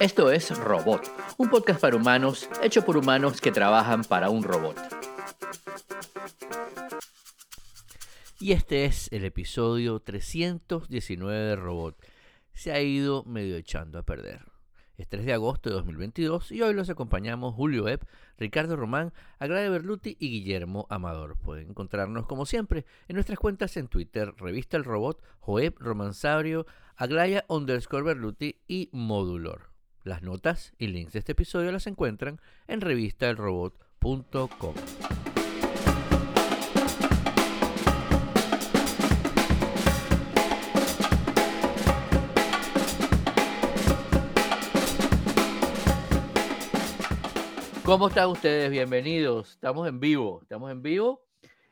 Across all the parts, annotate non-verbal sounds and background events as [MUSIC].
Esto es Robot, un podcast para humanos hecho por humanos que trabajan para un robot. Y este es el episodio 319 de Robot. Se ha ido medio echando a perder. Es 3 de agosto de 2022 y hoy los acompañamos Julio Epp, Ricardo Román, Agrade Berluti y Guillermo Amador. Pueden encontrarnos como siempre en nuestras cuentas en Twitter, Revista El Robot, Joeb Romansaurio, Aglaya underscore Berluti y Modulor. Las notas y links de este episodio las encuentran en revistaelrobot.com. ¿Cómo están ustedes? Bienvenidos. Estamos en vivo, estamos en vivo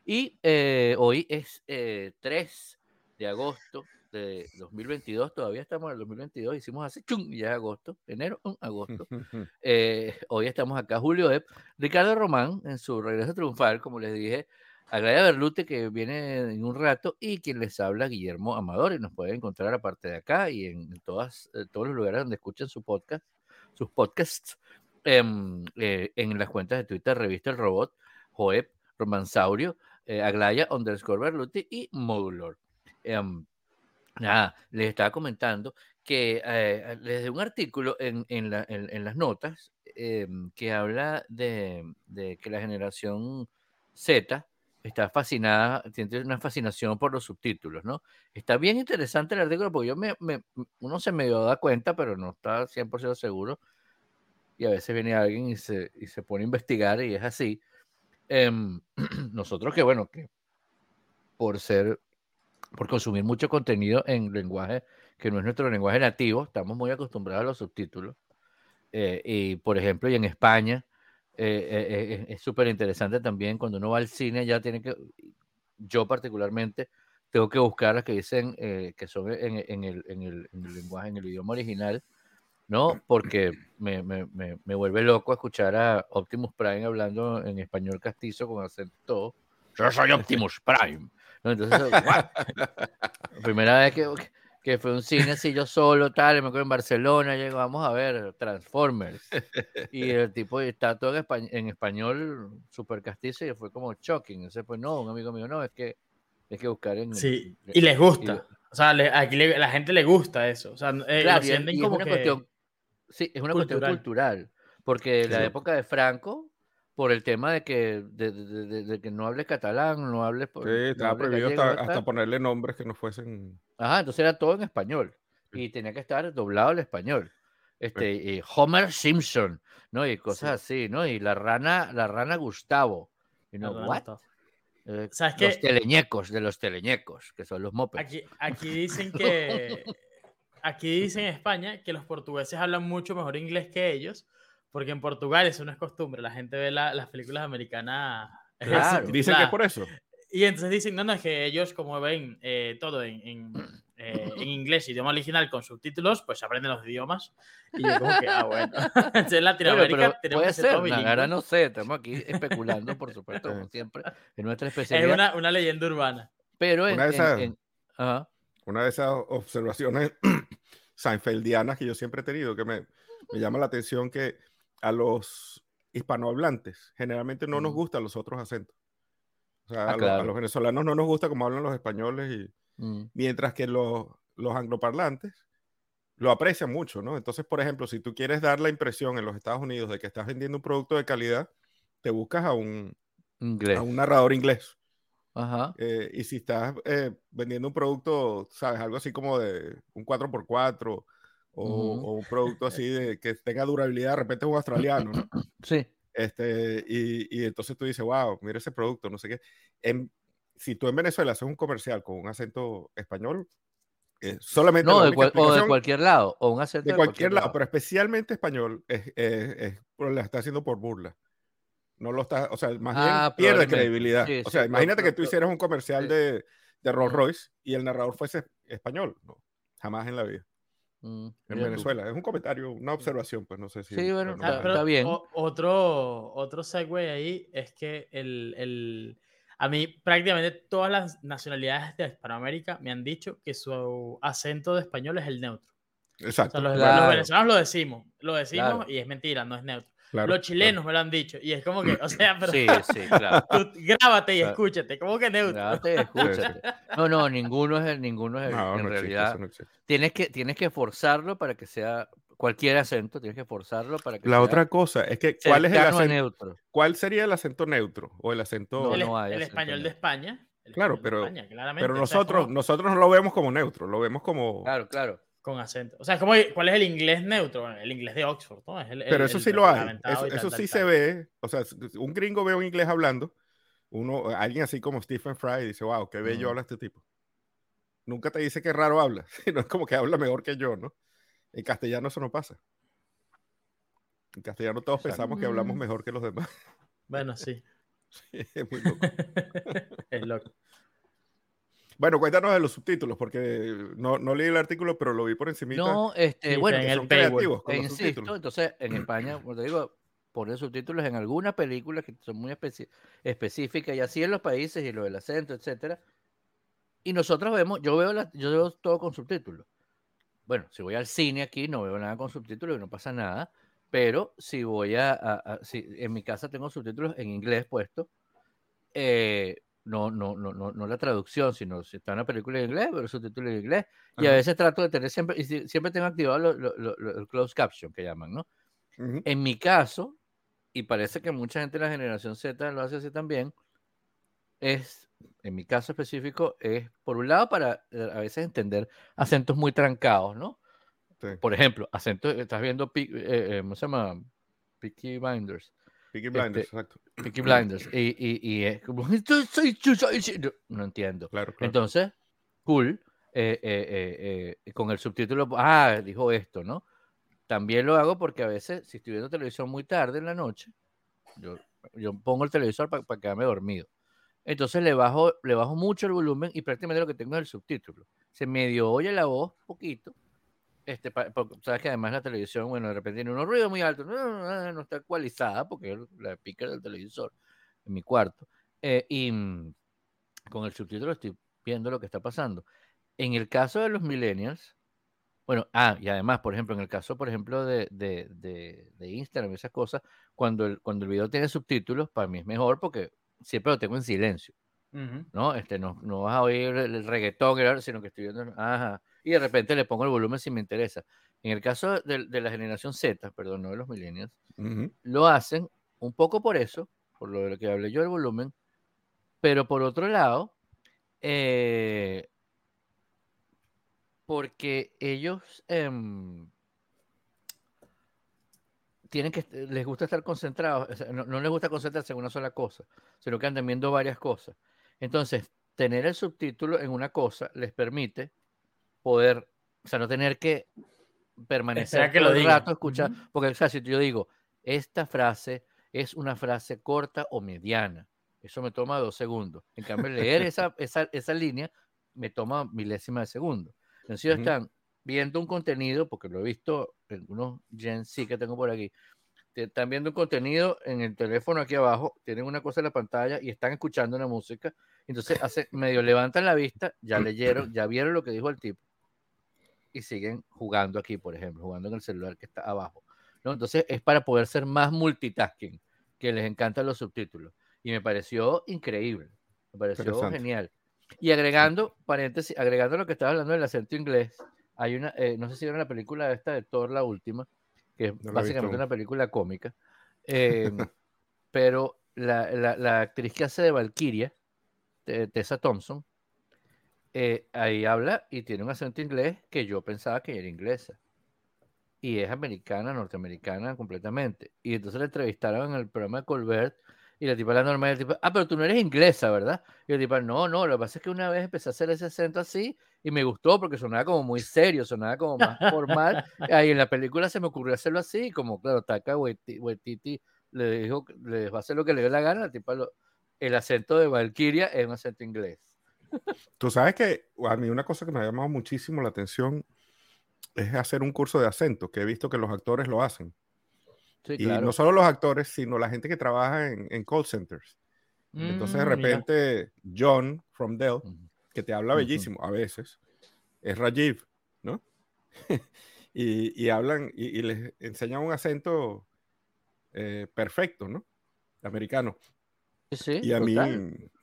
y eh, hoy es 3 eh, de agosto de 2022, todavía estamos en el 2022, hicimos hace chum, ya es agosto, enero, agosto. [LAUGHS] Eh, hoy estamos acá, Julio Epp, Ricardo Román en su regreso triunfal, como les dije, a Gladia Berlute que viene en un rato y quien les habla, Guillermo Amador, y nos pueden encontrar aparte de acá y en todas, todos los lugares donde escuchan su podcast, sus podcasts Em, eh, en las cuentas de Twitter, Revista El Robot, Joeb, Romansaurio, eh, Aglaya, underscore Berluti y Modulor. Em, nada, les estaba comentando que eh, les un artículo en, en, las notas em, que habla de, que la generación Z está fascinada, tiene una fascinación por los subtítulos, ¿no? Está bien interesante el artículo porque yo me, me uno se me da cuenta, pero no está 100% seguro y a veces viene alguien y se, y se pone a investigar y es así. Em, [CLEARS THROAT] nosotros que, bueno, que por ser, por consumir mucho contenido en lenguaje que no es nuestro lenguaje nativo, estamos muy acostumbrados a los subtítulos. Eh, y, por ejemplo, y en España, eh, eh, es súper interesante también cuando uno va al cine, ya tiene que, yo particularmente, tengo que buscar las que dicen que son en, en, el, en, el, en, el, lenguaje, en el idioma original, ¿no? Porque me, me, me, vuelve loco escuchar a Optimus Prime hablando en español castizo con acento Yo soy Optimus Prime. Entonces, primera vez que, que fue un cine así yo solo, tal, me acuerdo en Barcelona, llego, vamos a ver Transformers. Y el tipo está todo en, español, en español súper castizo y fue como shocking. Entonces, pues no, un amigo mío, no, es que hay que buscar en... Sí, y les gusta. o sea, aquí la gente le gusta eso. O sea, eh, claro, como una cuestión Sí, es una cuestión cultural, porque la época de Franco, por el tema de que, de, que no hables catalán, no hables... Sí, estaba prohibido hasta, ponerle nombres que no fuesen... Ajá, entonces era todo en español y tenía que estar doblado al español. Este, y Homer Simpson, ¿no? Y cosas así, ¿no? Y la rana, la rana Gustavo. Y no, ¿what? Eh, los teleñecos de los teleñecos, que son los mopes. Aquí, aquí dicen [LAUGHS] que aquí dicen en España que los portugueses hablan mucho mejor inglés que ellos, porque en Portugal eso no es costumbre, la gente ve las películas americanas. Claro, dicen que es por eso. Y entonces dicen, no, no, es que ellos como ven eh, todo en, en, eh, en, inglés, idioma original con subtítulos, pues aprenden los idiomas. Y yo como que, ah, bueno. [LAUGHS] en Latinoamérica tenemos puede ser, ahora no sé, estamos aquí especulando, por supuesto, como [LAUGHS] siempre, en nuestra especialidad. Es una, una leyenda urbana. Pero en... Una de esas, una de esas observaciones seinfeldianas que yo siempre he tenido, que me, me llama la atención que a los hispanohablantes generalmente no nos gustan los otros acentos. O sea, ah, a, los, venezolanos no nos gusta como hablan los españoles, y, mm. mientras que los, los angloparlantes lo aprecian mucho, ¿no? Entonces, por ejemplo, si tú quieres dar la impresión en los Estados Unidos de que estás vendiendo un producto de calidad, te buscas a un, a un narrador inglés. Ajá. Eh, y si estás eh, vendiendo un producto, sabes, algo así como de un 4x4 o, un producto así de que tenga durabilidad, de repente es un australiano, ¿no? [CLEARS THROAT] Sí. Este, y, y, entonces tú dices, wow, mira ese producto, no sé qué. En, si tú en Venezuela haces un comercial con un acento español, eh, solamente. No, de, o de cualquier lado, o un acento de, cualquier, lado, pero especialmente español, es, es, es, la está haciendo por burla no lo está, o sea, más bien ah, pierde credibilidad. o sea, imagínate que tú hicieras un comercial de, de, Rolls Royce y el narrador fuese español, no, jamás en la vida. Mm, en Venezuela. Es un comentario, una observación, pues no sé si. Sí, bueno, está, bien. otro, otro segue ahí es que el, el, a mí prácticamente todas las nacionalidades de Hispanoamérica me han dicho que su acento de español es el neutro. Exacto. los, Claro. venezolanos lo decimos, lo decimos Claro. y es mentira, no es neutro. Claro, los chilenos me lo han dicho y es como que, o sea, [CLEARS THROAT] pero Sí, sí, [LAUGHS] claro. tú grábate y Claro. escúchate, como que neutro. Grábate y escúchate. No, no, ninguno es el, ninguno es el, claro. No, en no existe, realidad. eso no existe. Tienes que, tienes que forzarlo para que sea cualquier acento, tienes que forzarlo para que La sea otra cosa es que, ¿cuál es el acento? neutro. ¿cuál sería el acento neutro o el acento? No, el, no hay el acento español de neutro. España. el Claro, de pero- España, claramente, Pero o sea, nosotros, como nosotros no lo vemos como neutro, lo vemos como. Claro, claro. Con acento. O sea, es como, ¿cuál es el inglés neutro? Bueno, el inglés de Oxford, ¿no? Es el- Pero el- eso el sí lo hay. Eso, tal, sí tal. se ve. O sea, un gringo ve un inglés hablando, uno, alguien así como Stephen Fry dice, wow, qué bello habla este tipo. Nunca te dice que raro habla, [LAUGHS] sino es como que habla mejor que yo, ¿no? En castellano eso no pasa. En castellano todos Exacto. pensamos que hablamos mejor que los demás. Bueno, sí. [LAUGHS] es muy loco. [LAUGHS] es loco. Bueno, cuéntanos de los subtítulos, porque no, no leí el artículo, pero lo vi por encima. No, este, bueno, en que el son creativos con los insisto, subtítulos. entonces en [CLEARS THROAT] España, como te digo, ponen subtítulos en algunas películas que son muy especi- específicas y así en los países y lo del acento, etcétera. Y nosotros vemos, yo veo, la- yo veo todo con subtítulos. Bueno, si voy al cine aquí no veo nada con subtítulos y no pasa nada, pero si voy a, a- a- si en mi casa tengo subtítulos en inglés puesto, eh, no, no, no, no, no la traducción, sino si está una película en inglés, pero subtítulos en inglés. Y a Ajá. veces trato de tener siempre, y si- siempre tengo activado lo- lo- lo- el closed caption que llaman, ¿no? En mi caso, y parece que mucha gente de la generación Z lo hace así también, es, en mi caso específico, es por un lado para eh, a veces entender acentos muy trancados, ¿no? Sí. Por ejemplo, acentos, estás viendo, eh, eh, ¿cómo se llama? Peaky Blinders. Peaky Blinders, este, exacto. Peaky Blinders. Y, y, y es como, "Soy- soy- soy- soy- soy", no, entiendo. Claro, claro. Entonces, cool, eh, eh, eh, eh, con el subtítulo, ah, dijo esto, ¿no? También lo hago porque a veces, si estoy viendo televisión muy tarde en la noche, yo, yo pongo el televisor para quedarme dormido. Entonces le bajo, le bajo mucho el volumen y prácticamente lo que tengo es el subtítulo. Se medio oye la voz poquito. Este, porque sabes que además la televisión, bueno, de repente tiene unos ruidos muy altos, no, no, no, no está actualizada porque es la pica del televisor en mi cuarto. Eh, y mm, con el subtítulo estoy viendo lo que está pasando. En el caso de los millennials, bueno, ah, y además, por ejemplo, en el caso, por ejemplo, de, de, de, de Instagram y esas cosas, cuando el, cuando el video tiene subtítulos, para mí es mejor porque siempre lo tengo en silencio. ¿no? Este, no, no vas a oír el, reggaetón, sino que estoy viendo, ajá, y de repente le pongo el volumen si me interesa. En el caso de, de la generación Z, perdón, no de los millennials, lo hacen un poco por eso, por lo de lo que hablé yo del volumen, pero por otro lado, eh, porque ellos em, tienen que, les gusta estar concentrados, o sea, no, no les gusta concentrarse en una sola cosa, sino que andan viendo varias cosas. Entonces, tener el subtítulo en una cosa les permite poder, o sea, no tener que permanecer que todo lo el rato escuchar, Ujú. porque o sea, si yo digo, esta frase es una frase corta o mediana, eso me toma dos segundos. En cambio, [LAUGHS] leer esa, esa, esa línea me toma milésima de segundo. Entonces, ellos Ujú. están viendo un contenido, porque lo he visto en unos Gen Z que tengo por aquí, están viendo un contenido en el teléfono aquí abajo, tienen una cosa en la pantalla y están escuchando una música. Entonces, hace, medio levantan la vista, ya [CLEARS THROAT] leyeron, ya vieron lo que dijo el tipo y siguen jugando aquí, por ejemplo, jugando en el celular que está abajo. ¿no? Entonces, es para poder ser más multitasking, que les encantan los subtítulos. Y me pareció increíble, me pareció genial. Y agregando, paréntesis, agregando lo que estaba hablando del acento inglés, hay una, eh, no sé si vieron la película esta de Thor, la última, que es No básicamente una película cómica, eh, [LAUGHS] pero la, la- la actriz que hace de Valkyria, Te- Tessa Thompson, eh, ahí habla y tiene un acento inglés que yo pensaba que era inglesa. Y es americana, norteamericana completamente. Y entonces la entrevistaron en el programa de Colbert y la tipa la normal, el tipo, ah, pero tú no eres inglesa, ¿verdad? Y el tipo, no, no, lo que pasa es que una vez empecé a hacer ese acento así y me gustó porque sonaba como muy serio, sonaba como más formal. [LAUGHS] Ahí en la película se me ocurrió hacerlo así, y como, claro, Waiti- Waititi le dijo, que le va a hacer lo que le dé la gana, la tipa lo- el acento de Valkyria es un acento inglés. Tú sabes que a mí una cosa que me ha llamado muchísimo la atención es hacer un curso de acento, que he visto que los actores lo hacen. Sí, y claro. no solo los actores, sino la gente que trabaja en, en call centers. Entonces, de Mm, mira. repente, John from Dell, que te habla bellísimo a veces, es Rajiv, ¿no? [LAUGHS] y, hablan y, les enseñan un acento eh, perfecto, ¿no? Americano. Sí, y a mí,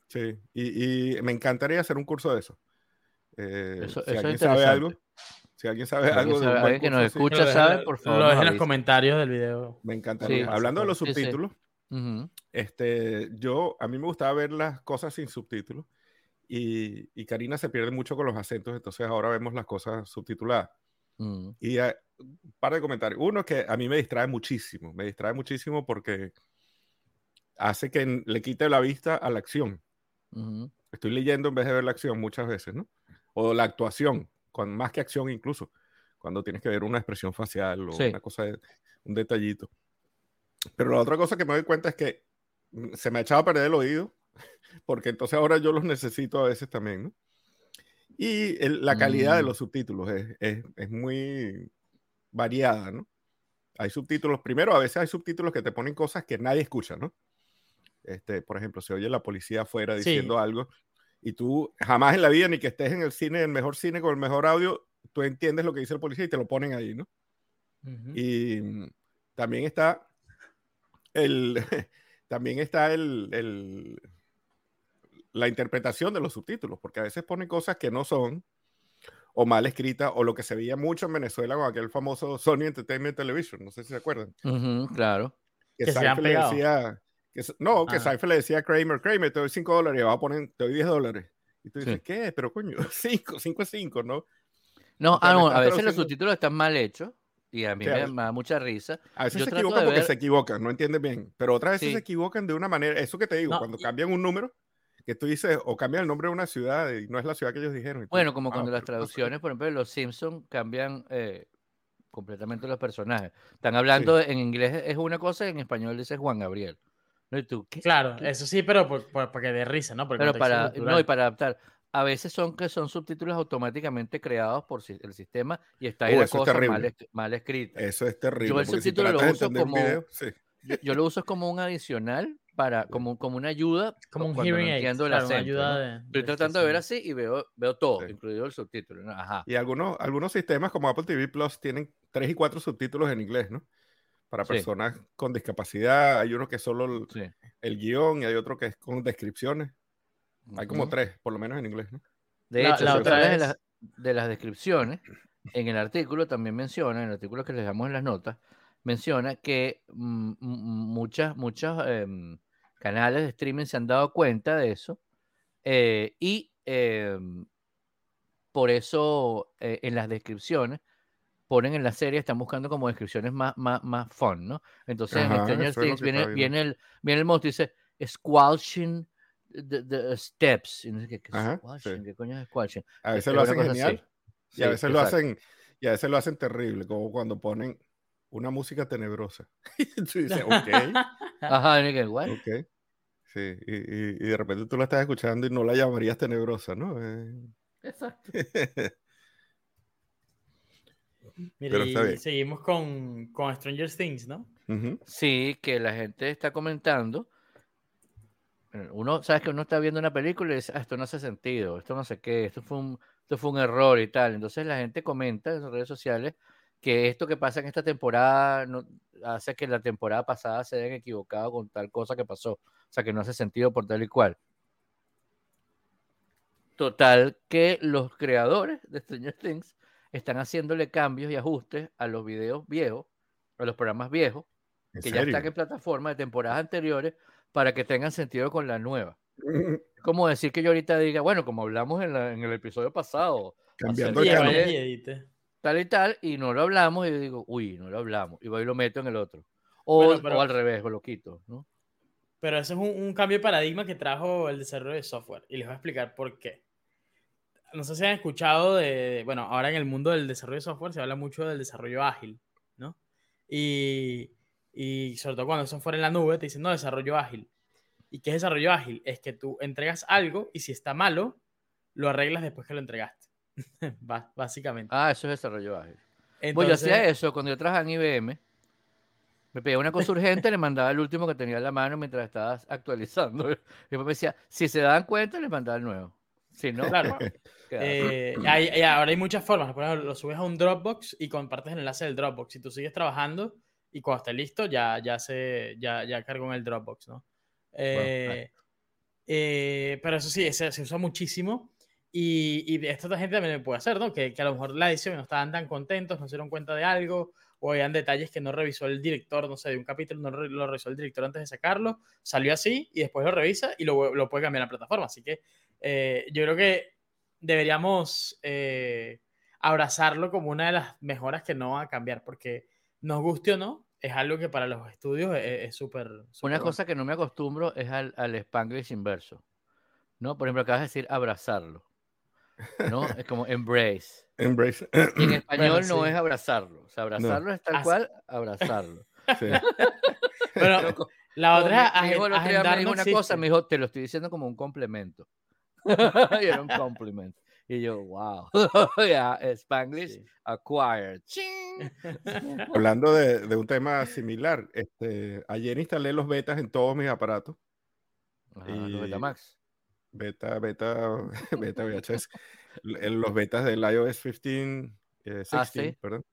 sí, y, me encantaría hacer un curso de eso. Eh, si alguien sabe algo, si alguien sabe algo de que nos escucha, sabe, por favor. Lo en los comentarios del video. Me encantaría. Hablando de los subtítulos, este, yo, a mí me gustaba ver las cosas sin subtítulos y, y, Karina se pierde mucho con los acentos, entonces ahora vemos las cosas subtituladas. Mm. Y un par de comentarios. Uno que a mí me distrae muchísimo, me distrae muchísimo porque hace que le quite la vista a la acción. Estoy leyendo en vez de ver la acción muchas veces, ¿no? O la actuación, con, más que acción incluso, cuando tienes que ver una expresión facial o una cosa, de, un detallito. Pero la otra cosa que me doy cuenta es que mm, se me ha echado a perder el oído, [LAUGHS] porque entonces ahora yo los necesito a veces también, ¿no? Y la calidad de mm. los subtítulos es, es, es, muy variada, ¿no? Hay subtítulos, primero a veces hay subtítulos que te ponen cosas que nadie escucha, ¿no? Este, por ejemplo, se oye la policía afuera diciendo algo y tú jamás en la vida, ni que estés en el cine, el mejor cine con el mejor audio, tú entiendes lo que dice el policía y te lo ponen ahí, ¿no? Y mm, también está el, [LAUGHS] también está el, el, la interpretación de los subtítulos, porque a veces ponen cosas que no son, o mal escritas, o lo que se veía mucho en Venezuela con aquel famoso Sony Entertainment Television, no sé si se acuerdan. claro. Que, que se le decía, no, que ah. le decía a Kramer, Kramer, te doy 5 dólares y va a poner, te doy 10 dólares. Y tú dices, ¿qué? Pero coño, [LAUGHS] 5, 5 es 5, ¿no? No, ah, no a veces los subtítulos están mal hechos y a mí me, da mucha risa. A veces se equivocan porque se equivocan, no entiendes bien. Pero otras veces se equivocan de una manera, eso que te digo, cuando cambian un número, que tú dices, o cambian el nombre de una ciudad y no es la ciudad que ellos dijeron. bueno, como ah, cuando las traducciones, por ejemplo, los Simpsons cambian eh, completamente los personajes. Están hablando en inglés es una cosa, en español dice Juan Gabriel. ¿No? tú, Claro, eso sí, pero porque de risa, ¿no? pero para, no, y para adaptar. A veces son que son subtítulos automáticamente creados por el sistema y está ahí uh, la cosa mal, mal, escrita. Eso es terrible. Yo el subtítulo lo uso como. yo, lo uso como un adicional para como, como una ayuda como un hearing aid, el ayuda Estoy tratando de ver así y veo, veo todo, incluido el subtítulo. Ajá. Y algunos, algunos sistemas como Apple TV Plus tienen tres y cuatro subtítulos en inglés, ¿no? Para personas con discapacidad. Hay uno que es solo el, guion y hay otro que es con descripciones. Hay como tres, por lo menos en inglés. De hecho, la, otra vez... de, las, de las descripciones, en el artículo también menciona, en el artículo que les damos en las notas, menciona que muchas, muchos em, canales de streaming se han dado cuenta de eso eh, y em, por eso eh, en las descripciones ponen en la serie, están buscando como descripciones más, más, más fun, ¿no? Entonces en Stranger Things viene, viene, el, viene el monstruo y dice, squelching the, steps. Y no sé qué, ¿qué, squelching? ¿Qué coño es squelching? A veces lo hacen genial. Y a veces lo hacen, y a veces lo hacen terrible, como cuando ponen una música tenebrosa. [LAUGHS] tú dices, ok. [LAUGHS] Ajá, ¿qué, what? Ok. Sí, y, y, y, de repente tú la estás escuchando y no la llamarías tenebrosa, ¿no? Eh... Exacto. [LAUGHS] Mira, y seguimos con, con, Stranger Things, ¿no? Sí, que la gente está comentando. Uno, sabes que uno está viendo una película y dice, ah, esto no hace sentido, esto no sé qué, esto fue, un, esto fue un error y tal. Entonces la gente comenta en redes sociales que esto que pasa en esta temporada no, hace que la temporada pasada se hayan equivocado con tal cosa que pasó. O sea, que no hace sentido por tal y cual. Total, que los creadores de Stranger Things están haciéndole cambios y ajustes a los videos viejos, a los programas viejos, que ya están en plataformas de temporadas anteriores, para que tengan sentido con la nueva. [LAUGHS] como decir que yo ahorita diga, bueno, como hablamos en, el episodio pasado, cambiando el tal y tal, y no lo hablamos, y digo, uy, no lo hablamos, y voy y lo meto en el otro. O, al revés, lo quito, ¿no? Pero eso es un, un, cambio de paradigma que trajo el desarrollo de software, y les voy a explicar por qué no sé si han escuchado de, bueno, ahora en el mundo del desarrollo de software se habla mucho del desarrollo ágil, ¿no? Y, y sobre todo cuando el software en la nube te dicen, no, desarrollo ágil. ¿Y qué es desarrollo ágil? Es que tú entregas algo y si está malo, lo arreglas después que lo entregaste. [LAUGHS] Básicamente. Ah, eso es desarrollo ágil. Entonces, yo hacía eso cuando yo trabajaba en IBM. Me pedía una cosa urgente, le mandaba el último que tenía en la mano mientras estabas actualizando. [LAUGHS] Y después me decía, si se dan cuenta, les mandaba el nuevo. Sí, ¿no? Claro. [LAUGHS] Eh, ahora hay muchas formas. Por ejemplo, lo subes a un Dropbox y compartes el enlace del Dropbox. Si tú sigues trabajando y cuando esté listo, ya, ya, se, ya, ya cargo en el Dropbox, ¿no? Eh, eh, pero eso sí, se, se usa muchísimo. Y, y esto la gente también puede hacer, ¿no? Que, que, a lo mejor la edición no estaban tan contentos, no se dieron cuenta de algo, o habían detalles que no revisó el director, no sé, de un capítulo, no lo revisó el director antes de sacarlo, salió así y después lo revisa y lo, lo puede cambiar en la plataforma. Así que eh, yo creo que deberíamos eh, abrazarlo como una de las mejoras que no va a cambiar, porque nos guste o no, es algo que para los estudios es súper... Una cosa que no me acostumbro es al, al Spanglish inverso. ¿no? Por ejemplo, acabas de decir abrazarlo. ¿no? Es como embrace. [LAUGHS] Embrace. Y en español no es abrazarlo. O sea, abrazarlo es tal cual abrazarlo. Sí. [LAUGHS] bueno, la otra es. Me dijo una cosa, me dijo, te lo estoy diciendo como un complemento. [LAUGHS] y era un complemento. Y yo, wow. [LAUGHS] yeah, Spanglish acquired. [LAUGHS] Hablando de, de, un tema similar, este, ayer instalé los betas en todos mis aparatos. Ajá, y... los Betamax beta, beta, beta VHS, los betas del iOS 15, 16, ah, perdón.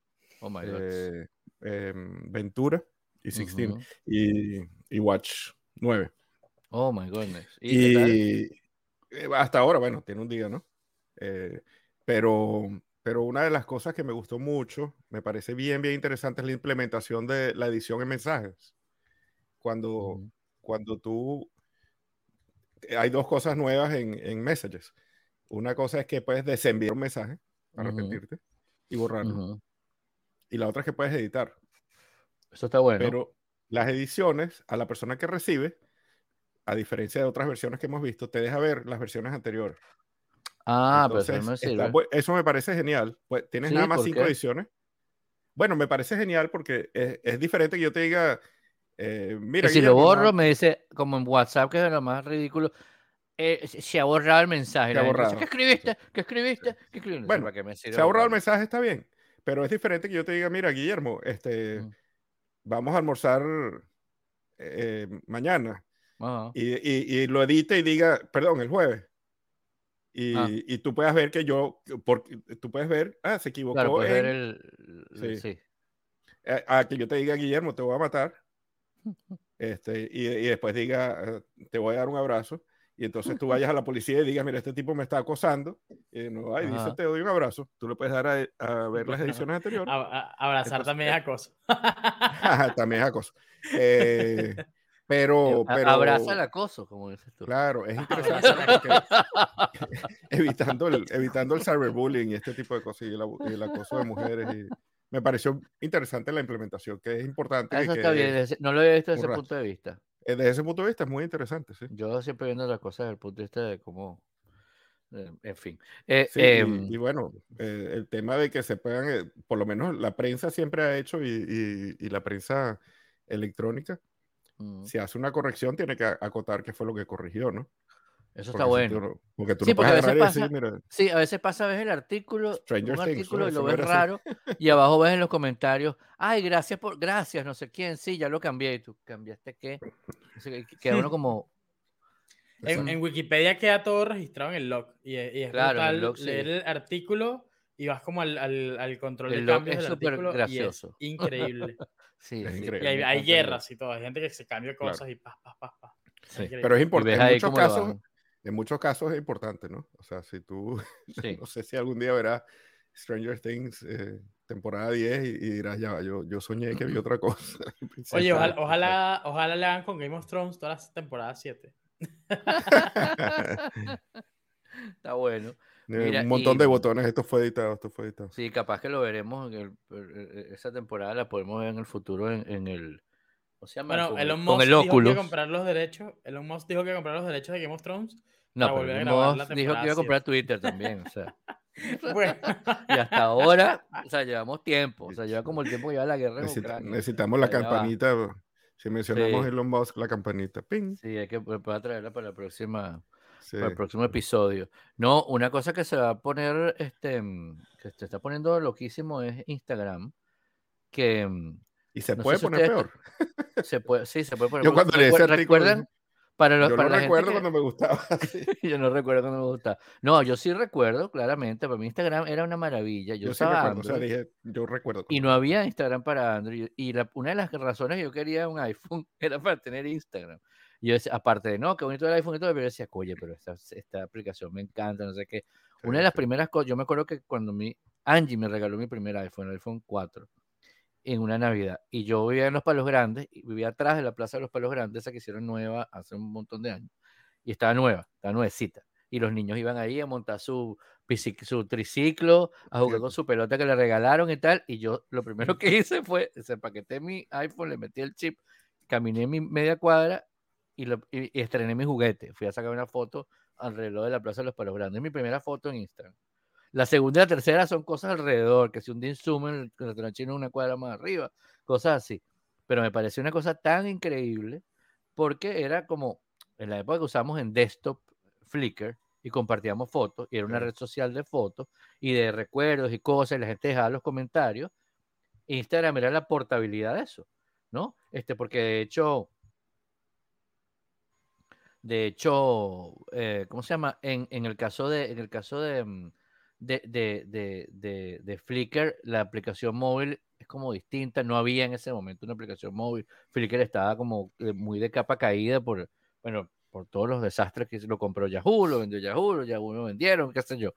Oh my God. Eh, eh, Ventura y 16 y, y, Watch 9. Oh my goodness. ¿Y, y eh, hasta ahora, bueno, tiene un día, ¿no? Eh, pero, pero una de las cosas que me gustó mucho, me parece bien, bien interesante, es la implementación de la edición en mensajes. Cuando, cuando tú hay dos cosas nuevas en, en, Messages. Una cosa es que puedes desenviar un mensaje para repetirte y borrarlo. Y la otra es que puedes editar. Eso está bueno. Pero las ediciones a la persona que recibe, a diferencia de otras versiones que hemos visto, te deja ver las versiones anteriores. Ah, pero eso, me sirve. eso me parece genial. Pues tienes nada más cinco ediciones. Bueno, me parece genial porque es, es diferente que yo te diga, eh, mira, si lo borro, me dice, como en WhatsApp, que es lo más ridículo, eh, se ha borrado el mensaje. ¿Qué escribiste? ¿Qué escribiste? ¿Qué escribiste? Bueno, se ha borrado el mensaje, está bien. Pero es diferente que yo te diga, mira, Guillermo, este, vamos a almorzar eh, mañana. Y, y, lo edite y diga, perdón, el jueves. Y, ah. y, tú puedes ver que yo, porque tú puedes ver, ah, se equivocó. Claro, ver el, sí. sí. A, que yo te diga, Guillermo, te voy a matar [LAUGHS] este, y, y, después diga, eh, te voy a dar un abrazo, y entonces tú vayas a la policía y digas, mira, este tipo me está acosando, y no, ay, dice, te doy un abrazo, tú le puedes dar a, ver las [LAUGHS] ediciones anteriores. abrazar también es acoso. [LAUGHS] también es acoso. Eh, pero, pero... Abraza el acoso, como dices tú. Claro, es [LAUGHS] interesante [LAUGHS] evitando, el, evitando el cyberbullying y este tipo de cosas, y el, y el acoso de mujeres y me pareció interesante la implementación, que es importante. Eso está bien, no lo había visto desde ese punto de vista. Eh, desde ese punto de vista es muy interesante, sí. Yo siempre viendo las cosas desde el punto de vista de cómo, eh, en fin. Eh, em, y, bueno, el tema de que se puedan, por lo menos la prensa siempre ha hecho y, y la prensa electrónica, mm. si hace una corrección tiene que acotar qué fue lo que corrigió, ¿no? Eso está bueno. porque tú sí, porque a veces pasa, sí, a veces pasa, ves el artículo, un artículo y lo ves raro, y abajo ves en los comentarios, ay, gracias por, gracias, no sé quién, sí, ya lo cambié, y tú, ¿cambiaste qué? Queda uno [LAUGHS] como... En, Wikipedia queda todo registrado en el log, y, es claro, leer el artículo y vas como al, al, control de cambios del artículo gracioso. y es increíble. [LAUGHS] sí, increíble. Y hay, hay guerras y todo, hay gente que se cambia cosas y pa, pa, pa, pa. Pero es importante, en muchos casos en muchos casos es importante, ¿no? O sea, si tú, [LAUGHS] no sé si algún día verás Stranger Things eh, temporada 10 y, dirás, ya, yo, yo soñé que vi [CLEARS THROAT] otra cosa. [LAUGHS] Oye, ojalá, ojalá, ojalá, le hagan con Game of Thrones todas las temporadas 7. [LAUGHS] Está bueno. Un montón de botones, esto fue editado, esto fue editado. Sí, capaz que lo veremos, en el, e, esa temporada la podemos ver en el futuro en, en el... O sea, bueno, Elon Musk dijo que comprar los derechos. Elon Musk dijo que comprar los derechos de Game of Thrones no, pero dijo que iba a comprar Twitter también, o sea. [LAUGHS] bueno. Y hasta ahora, o sea, llevamos tiempo, o sea, lleva como el tiempo que lleva la guerra Necesitamos la campanita, si mencionamos Elon Musk, la campanita, ping. Sí, hay que poder traerla para la próxima, para el próximo episodio. No, una cosa que se va a poner, este, que se está poniendo loquísimo es Instagram, que... Y se puede poner peor. Se puede, sí, se puede poner Yo cuando leí ese artículo... Para yo no recuerdo cuando me gustaba. [LAUGHS] [LAUGHS] yo no recuerdo cuando me gustaba. No, yo sí recuerdo, claramente. Para mí Instagram era una maravilla. Yo, yo recuerdo, dije, yo recuerdo. Y no había Instagram para Android. Y la, una de las razones que yo quería un iPhone [LAUGHS] era para tener Instagram. Y yo decía, aparte de, no, qué bonito el iPhone y todo, pero yo decía, oye, pero esta, esta aplicación me encanta, no sé qué. Una de las primeras cosas, yo me acuerdo que cuando mi Angie me regaló mi primer iPhone, el iPhone 4 en una Navidad. Y yo vivía en Los Palos Grandes, y vivía atrás de la Plaza de los Palos Grandes, esa que hicieron nueva hace un montón de años. Y estaba nueva, estaba nuevecita. Y los niños iban ahí a montar su, su triciclo, a jugar con su pelota que le regalaron y tal. Y yo lo primero [LAUGHS] que hice fue, se empaqueté mi iPhone, le metí el chip, caminé mi media cuadra y, lo, y, estrené mi juguete. Fui a sacar una foto alrededor de la Plaza de los Palos Grandes. Mi primera foto en Instagram. La segunda y la tercera son cosas alrededor, que si un día insumen el restaurante chino una cuadra más arriba, cosas así. Pero me pareció una cosa tan increíble porque era como en la época que usamos en desktop Flickr y compartíamos fotos, y era una red social de fotos y de recuerdos y cosas, y la gente dejaba los comentarios. Instagram era la portabilidad de eso, ¿no? Este, porque de hecho, de hecho, eh, ¿cómo se llama? En, en, el caso de, en el caso de, mm, de, de, de, de, Flickr, la aplicación móvil es como distinta. No había en ese momento una aplicación móvil. Flickr estaba como eh, muy de capa caída por, bueno, por todos los desastres que lo compró Yahoo, lo vendió Yahoo, Yahoo lo vendieron, qué sé yo.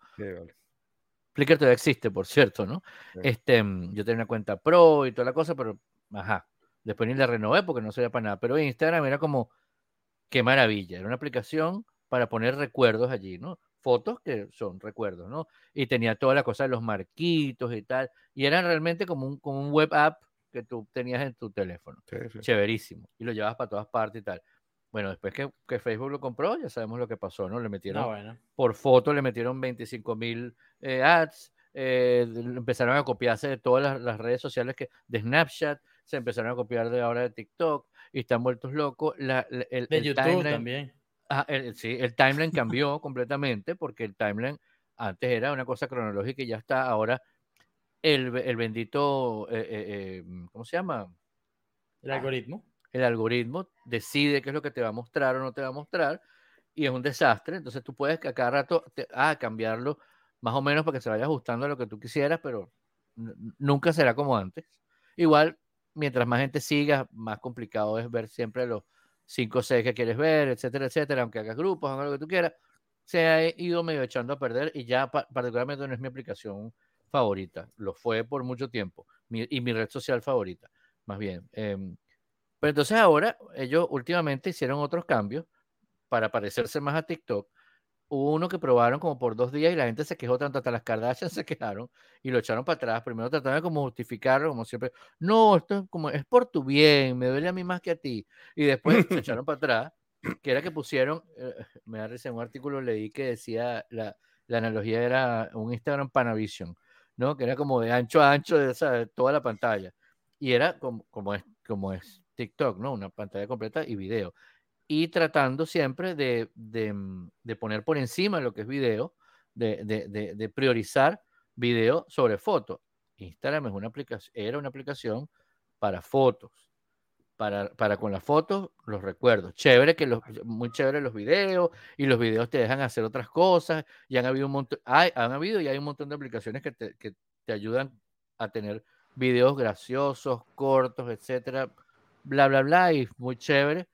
Flickr todavía existe, por cierto, ¿no? Este, mm, yo tenía una cuenta pro y toda la cosa, pero, ajá, después ni la renové porque no servía para nada. Pero Instagram era como, qué maravilla, era una aplicación para poner recuerdos allí, ¿no? fotos que son recuerdos, ¿no? Y tenía toda la cosa de los marquitos y tal, y eran realmente como un, como un web app que tú tenías en tu teléfono. Chéverísimo. Y lo llevabas para todas partes y tal. Bueno, después que, que, Facebook lo compró, ya sabemos lo que pasó, ¿no? Le metieron, ah, por foto le metieron 25 mil eh, ads, eh, empezaron a copiarse de todas las, redes sociales que, de Snapchat, se empezaron a copiar de ahora de TikTok, y están vueltos locos. La, el, de YouTube también el, sí, el timeline cambió completamente porque el timeline antes era una cosa cronológica y ya está. Ahora el, el bendito, eh, eh, eh, ¿cómo se llama? El algoritmo. El algoritmo decide qué es lo que te va a mostrar o no te va a mostrar y es un desastre. Entonces tú puedes a cada rato ah, cambiarlo más o menos para que se vaya ajustando a lo que tú quisieras, pero nunca será como antes. Igual, mientras más gente siga, más complicado es ver siempre los 5 o 6 que quieres ver, etcétera, etcétera, aunque hagas grupos, hagas lo que tú quieras, se ha ido medio echando a perder y ya particularmente no es mi aplicación favorita. Lo fue por mucho tiempo y mi red social favorita, más bien. Em, pero entonces ahora ellos últimamente hicieron otros cambios para parecerse más a TikTok hubo uno que probaron como por dos días y la gente se quejó tanto, hasta las Kardashian [LAUGHS] se quejaron y lo echaron para atrás. Primero trataron de como justificarlo, como siempre. No, esto es como, es por tu bien, me duele a mí más que a ti. Y después se echaron para atrás, que era que pusieron, eh, [LAUGHS] me da risa, un artículo leí que decía, la, la, analogía era un Instagram Panavision, ¿no? Que era como de ancho a ancho de, esa, de toda la pantalla. Y era como, como, es, como es TikTok, ¿no? Una pantalla completa y video y tratando siempre de, mm, de, poner por encima lo que es video, de, de priorizar video sobre fotos. Instagram es una aplicación, era una aplicación para fotos, para, para, con las fotos, los recuerdos. Chévere que los, muy chévere los videos y los videos te dejan hacer otras cosas y han habido un montón, hay, han habido y hay un montón de aplicaciones que te, que te ayudan a tener videos graciosos, cortos, etcétera, bla, bla, bla, y muy chévere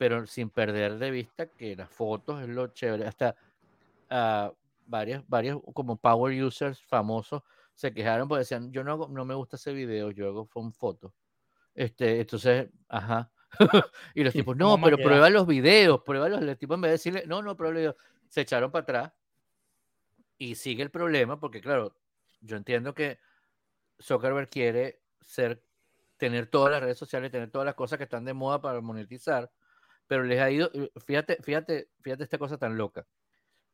pero sin perder de vista que las fotos es lo chévere. Hasta uh, varios, varios como power users famosos se quejaron porque decían, yo no, no me gusta ese video, yo hago con fotos. Este, entonces, ajá. [LAUGHS] y los tipos, no, pero prueba los videos, prueba los, el tipo en vez de decirle, no, no, prueba los videos, se echaron para atrás y sigue el problema porque, claro, yo entiendo que Zuckerberg quiere ser, tener todas las redes sociales, tener todas las cosas que están de moda para monetizar, pero les ha ido, fíjate, fíjate, fíjate esta cosa tan loca,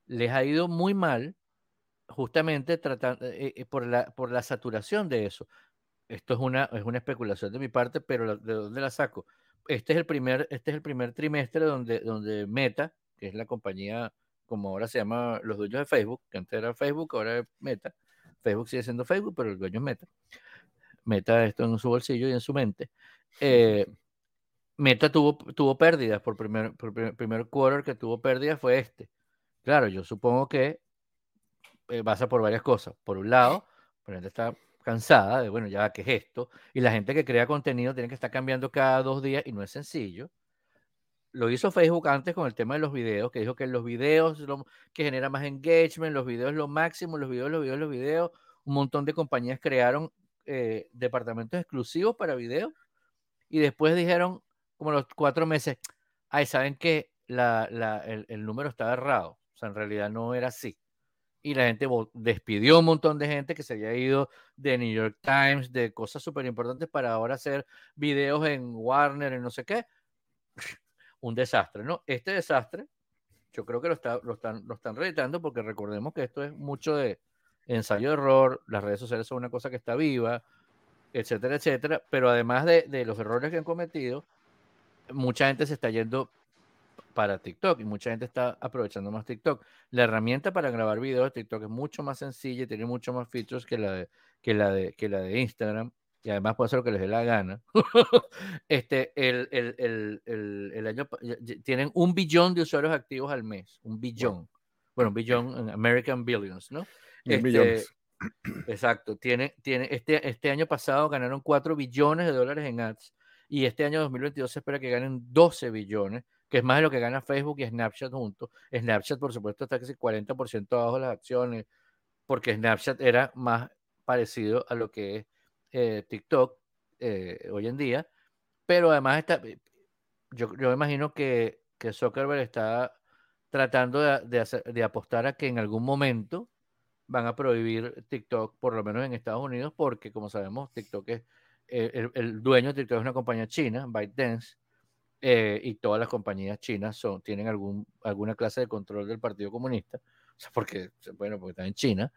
les ha ido muy mal justamente tratando, eh, eh, por, la, por la saturación de eso. Esto es una, es una especulación de mi parte, pero ¿de dónde la saco? Este es el primer, este es el primer trimestre donde, donde Meta, que es la compañía, como ahora se llama los dueños de Facebook, que antes era Facebook, ahora es Meta. Facebook sigue siendo Facebook, pero el dueño es Meta. Meta esto en su bolsillo y en su mente. Eh, [LAUGHS] Meta tuvo, tuvo pérdidas por primer, por primer quarter que tuvo pérdidas fue este. Claro, yo supongo que eh, pasa por varias cosas. Por un lado, la gente está cansada de, bueno, ya, ¿qué es esto? Y la gente que crea contenido tiene que estar cambiando cada dos días y no es sencillo. Lo hizo Facebook antes con el tema de los videos, que dijo que los videos lo, que genera más engagement, los videos lo máximo, los videos, los videos, los videos. Un montón de compañías crearon eh, departamentos exclusivos para videos y después dijeron, como los cuatro meses, ay, ¿saben que la, la, el, el número estaba errado? O sea, en realidad no era así y la gente despidió un montón de gente que se había ido de New York Times, de cosas súper importantes para ahora hacer videos en Warner, en no sé qué. [LAUGHS] un desastre, ¿no? Este desastre, yo creo que lo, está, lo, están, lo están reeditando porque recordemos que esto es mucho de ensayo de error, las redes sociales son una cosa que está viva, etcétera, etcétera, pero además de, de los errores que han cometido, mucha gente se está yendo para TikTok y mucha gente está aprovechando más TikTok. La herramienta para grabar videos de TikTok es mucho más sencilla y tiene mucho más features que la de, que la de, que la de Instagram y además puede hacer lo que les dé la gana. [LAUGHS] este, el, el, el, el, año tienen un billón de usuarios activos al mes, un billón. Bueno, un billón en American Billions, ¿no? Este, exacto. Tiene, tiene, este, este año pasado ganaron 4 billones de dólares en ads y este año 2022 se espera que ganen 12 billones que es más de lo que gana Facebook y Snapchat juntos. Snapchat, por supuesto, está casi 40% abajo de las acciones, porque Snapchat era más parecido a lo que es eh, TikTok eh, hoy en día, pero además está, eh, yo, yo imagino que, Zuckerberg está tratando de, de apostar a que en algún momento van a prohibir TikTok, por lo menos en Estados Unidos, porque como sabemos, TikTok es, el, el dueño es una compañía china, ByteDance, eh, y todas las compañías chinas son, tienen algún, alguna clase de control del Partido Comunista, o sea, porque, bueno, porque están en China,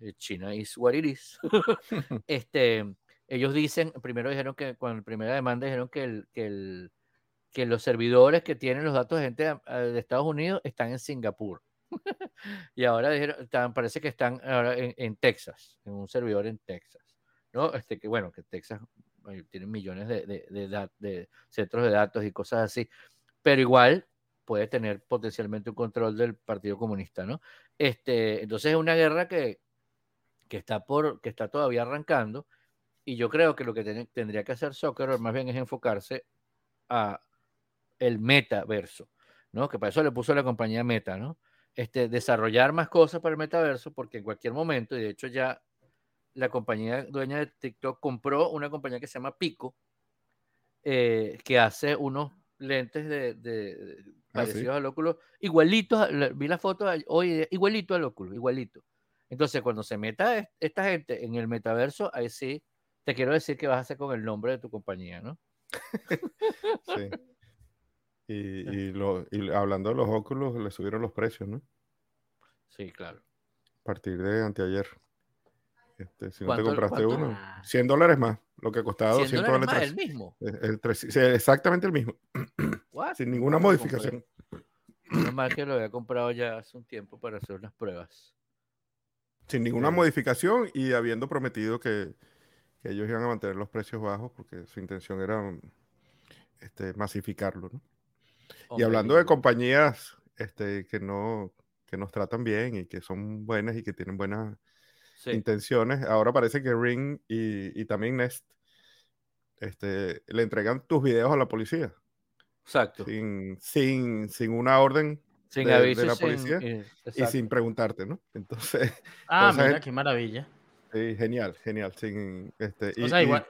eh, China is what it is. [LAUGHS] este, ellos dicen, primero dijeron que, con la primera demanda dijeron que, el, que, el, que los servidores que tienen los datos de gente de Estados Unidos están en Singapur. [LAUGHS] y ahora dijeron, parece que están ahora en, Texas, en un servidor en Texas. ¿No? Este, que bueno, que Texas tienen millones de, de, de, centros de datos y cosas así, pero igual puede tener potencialmente un control del Partido Comunista, ¿no? Este, entonces es una guerra que, que, está por, que está todavía arrancando y yo creo que lo que tendría que hacer Zuckerberg más bien es enfocarse a el metaverso, ¿no? Que para eso le puso la compañía Meta, ¿no? Este, desarrollar más cosas para el metaverso porque en cualquier momento, y de hecho ya la compañía dueña de TikTok compró una compañía que se llama Pico, eh, que hace unos lentes de, de ah, parecidos al óculo, igualitos, vi la foto hoy, igualito al óculo, igualito. Entonces, cuando se meta esta gente en el metaverso, ahí sí, te quiero decir que vas a hacer con el nombre de tu compañía, ¿no? [LAUGHS] sí. Y, lo, y hablando de los óculos, le subieron los precios, ¿no? Sí, claro. A partir de anteayer. Este, si no te compraste uno, 100 dólares más, lo que costaba 200 dólares. Más, el mismo. exactamente el mismo. [CLEARS THROAT] Sin ninguna modificación. Menos mal que lo había comprado ya hace un tiempo para hacer unas pruebas. Sin ninguna modificación y habiendo prometido que, que, ellos iban a mantener los precios bajos porque su intención era este, masificarlo. ¿no? y hablando de compañías este, que, no, que nos tratan bien y que son buenas y que tienen buenas intenciones. Ahora parece que Ring y, también Nest este, le entregan tus videos a la policía. Exacto. Sin, sin, sin una orden sin de, la policía eh, y sin preguntarte, ¿no? [LAUGHS] Entonces. Ah, mira, qué maravilla. Sí, genial, genial. Sin, este, o sea, igual.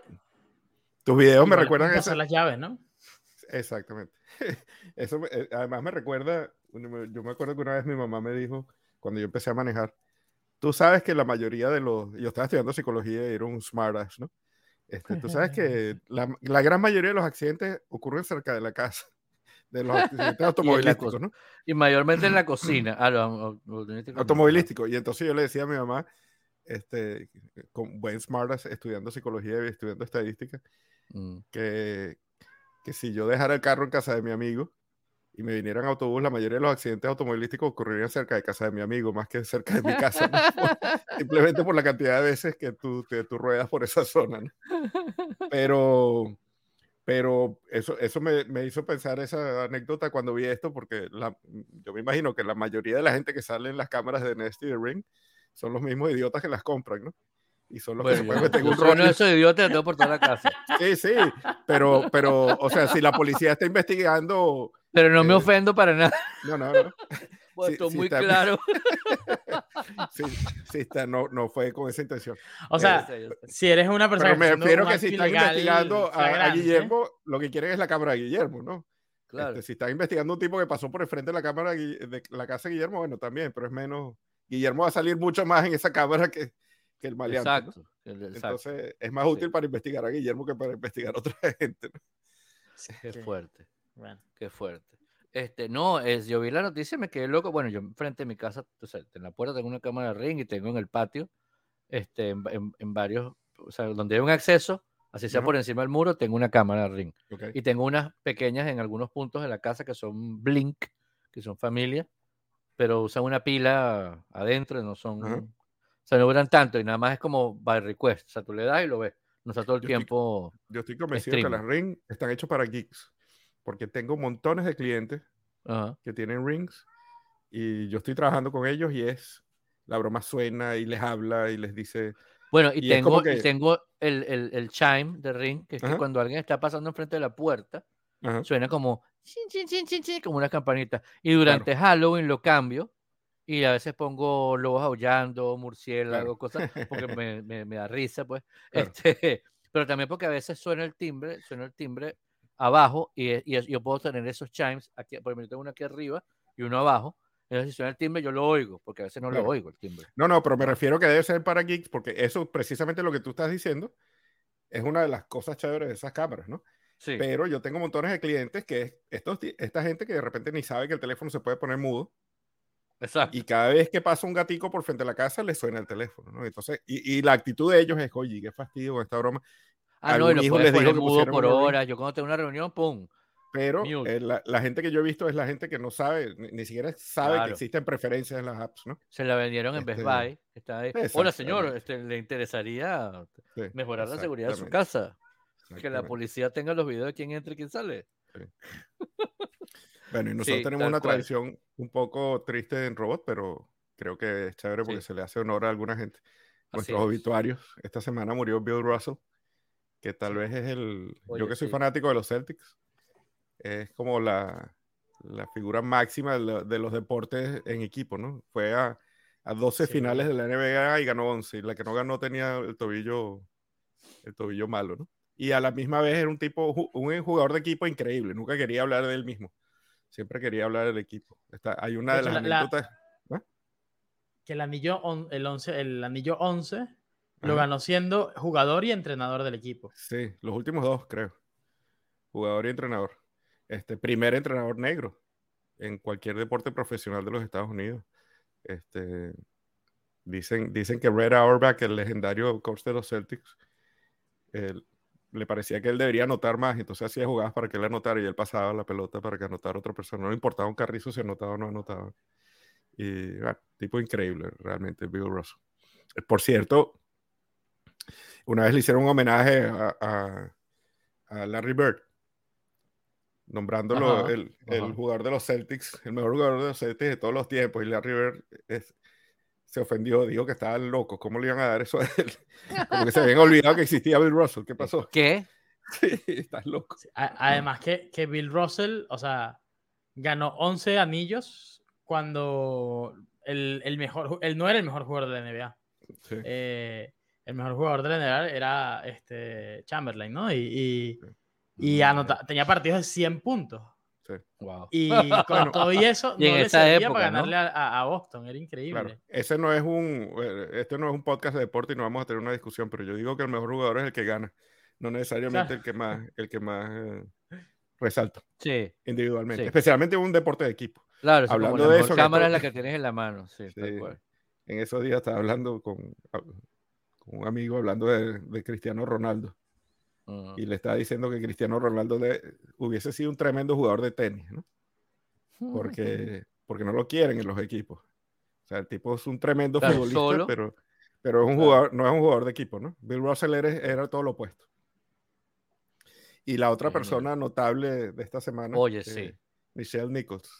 tus videos me recuerdan eso. las llaves, ¿no? Exactamente. [LAUGHS] Eso eh, además me recuerda, yo me acuerdo que una vez mi mamá me dijo, cuando yo empecé a manejar, Tú sabes que la mayoría de los, yo estaba estudiando psicología y era un smartass, ¿no? Este, tú sabes que [LAUGHS] la, la, gran mayoría de los accidentes ocurren cerca de la casa, de los [LAUGHS] accidentes automovilísticos, ¿no? Y mayormente en la [CLEARS THROAT] cocina, ah, automovilístico. Y entonces yo le decía a mi mamá, este, con buen smartass, estudiando psicología y estudiando estadística, mm. que, que si yo dejara el carro en casa de mi amigo, y me viniera en autobús, la mayoría de los accidentes automovilísticos ocurrirían cerca de casa de mi amigo, más que cerca de mi casa, [LAUGHS] simplemente por la cantidad de veces que tú, tú ruedas por esa zona. Pero, pero eso, eso me, me, hizo pensar esa anécdota cuando vi esto, porque la, yo me imagino que la mayoría de la gente que sale en las cámaras de Nesty de Ring son los mismos idiotas que las compran, ¿no? Y son los que se pueden meter un rollo. Uno de esos idiotas tengo por toda la casa. Sí, sí, pero, pero, o sea, si la policía está investigando. Pero no me eh, ofendo para nada. No, no, no. [LAUGHS] Pues esto muy claro. [LAUGHS] sí, sí está, no, no fue con esa intención. O sea, si eres una persona. Pero me refiero que si están investigando a, Guillermo, lo que quieren es la cámara de Guillermo, ¿no? Claro. Este, si están investigando un tipo que pasó por el frente de la cámara de la casa de Guillermo, bueno, también, pero es menos. Guillermo va a salir mucho más en esa cámara que, que el maleante. Exacto, Entonces es más útil para investigar a Guillermo que para investigar a otra [LAUGHS] gente. ¿no? Qué fuerte. Bueno. Qué fuerte. Este, no, es, yo vi la noticia y me quedé loco. Bueno, yo enfrente de mi casa, o sea, en la puerta tengo una cámara de ring y tengo en el patio, este, en, en, varios, o sea, donde hay un acceso, así sea por encima del muro, tengo una cámara de ring. Y tengo unas pequeñas en algunos puntos de la casa que son Blink, que son familia, pero usan una pila adentro, no son, o sea, no duran tanto y nada más es como by request, o sea, tú le das y lo ves, no está todo el tiempo. yo estoy convencido que las ring están hechos para geeks porque tengo montones de clientes que tienen rings y yo estoy trabajando con ellos y es, la broma suena y les habla y les dice... Bueno, y, tengo, tengo el, el, el, chime de ring, que es que cuando alguien está pasando enfrente de la puerta, suena como, como una campanita. Y durante Halloween lo cambio y a veces pongo lobos aullando, murciélagos, cosas, porque [LAUGHS] me, me, me, da risa, pues. Este, [LAUGHS] pero también porque a veces suena el timbre, suena el timbre abajo y, y, yo puedo tener esos chimes, aquí, por ejemplo, tengo uno aquí arriba y uno abajo. Entonces, si suena el timbre, yo lo oigo, porque a veces no lo oigo el timbre. No, no, pero me refiero que debe ser para geeks, porque eso, precisamente lo que tú estás diciendo, es una de las cosas chéveres de esas cámaras, ¿no? Sí. Pero yo tengo montones de clientes que estos, esta gente que de repente ni sabe que el teléfono se puede poner mudo. Exacto. Y cada vez que pasa un gatico por frente a la casa, le suena el teléfono, ¿no? Entonces, y, y la actitud de ellos es, oye, qué fastidio con esta broma. Ah, no, y lo puedes poner mudo por hora. Yo cuando tengo una reunión, pum. Pero eh, la, la, gente que yo he visto es la gente que no sabe, ni, siquiera sabe que existen preferencias en las apps, ¿no? Se la vendieron en Best este, Buy. Está ahí. Hola, señor, este, ¿le interesaría mejorar la seguridad de su casa? Que la policía tenga los videos de quién entra y quién sale. bueno, y [LAUGHS] nosotros tenemos una tradición un poco triste en Robot, pero creo que es chévere porque se le hace honor a alguna gente. Nuestros obituarios. Esta semana murió Bill Russell que tal vez es el... yo que soy fanático de los Celtics, es como la, la figura máxima de, los deportes en equipo, ¿no? Fue a, a 12 finales de la NBA y ganó 11, y la que no ganó tenía el tobillo, el tobillo malo, ¿no? Y a la misma vez era un tipo, un jugador de equipo increíble, nunca quería hablar de él mismo, siempre quería hablar del equipo. Está, hay una de, las anécdotas... ¿ah? Que el anillo, el, 11, el anillo 11 lo ganó siendo jugador y entrenador del equipo. Sí, los últimos dos, creo. Jugador y entrenador. Este, primer entrenador negro en cualquier deporte profesional de los Estados Unidos. Este, dicen, dicen que Red Auerbach, el legendario coach de los Celtics, le parecía que él debería anotar más, entonces hacía jugadas para que él anotara y él pasaba la pelota para que anotara otra persona. No le importaba un carrizo si anotaba o no anotaba. Y bueno, tipo increíble, realmente, Bill Russell. Por cierto, una vez le hicieron un homenaje a, Larry Bird, nombrándolo el, jugador de los Celtics, el mejor jugador de los Celtics de todos los tiempos. Y Larry Bird se ofendió, dijo que estaban locos. ¿Cómo le iban a dar eso a él? [LAUGHS] Como que se habían olvidado que existía Bill Russell. ¿Qué pasó? ¿Qué? [LAUGHS] Sí, estás loco. además que, que Bill Russell, o sea, ganó 11 anillos cuando el, el, mejor, él no era el mejor jugador de la NBA. Sí. Eh, el mejor jugador de la NBA era este Chamberlain, ¿no? Y, y, tenía partidos de 100 puntos. Sí. Wow. Y [LAUGHS] con todo y eso, no le servía para ganarle a, Boston, era increíble. Ese no es un, eh, este no es un podcast de deporte y no vamos a tener una discusión, pero yo digo que el mejor jugador es el que gana, no necesariamente el que más, el que más eh, resalta. Sí. Individualmente, especialmente en un deporte de equipo. Claro, hablando de eso. cámara es la que tienes en la mano, sí, En esos días estaba hablando con, un amigo hablando de, Cristiano Ronaldo. Y le estaba diciendo que Cristiano Ronaldo hubiese sido un tremendo jugador de tenis, ¿no? Porque, porque no lo quieren en los equipos. O sea, el tipo es un tremendo futbolista, pero, pero es un jugador, no es un jugador de equipo, ¿no? Bill Russell era, todo lo opuesto. Y la otra persona notable de esta semana. Oye, eh, sí. Michelle Nichols.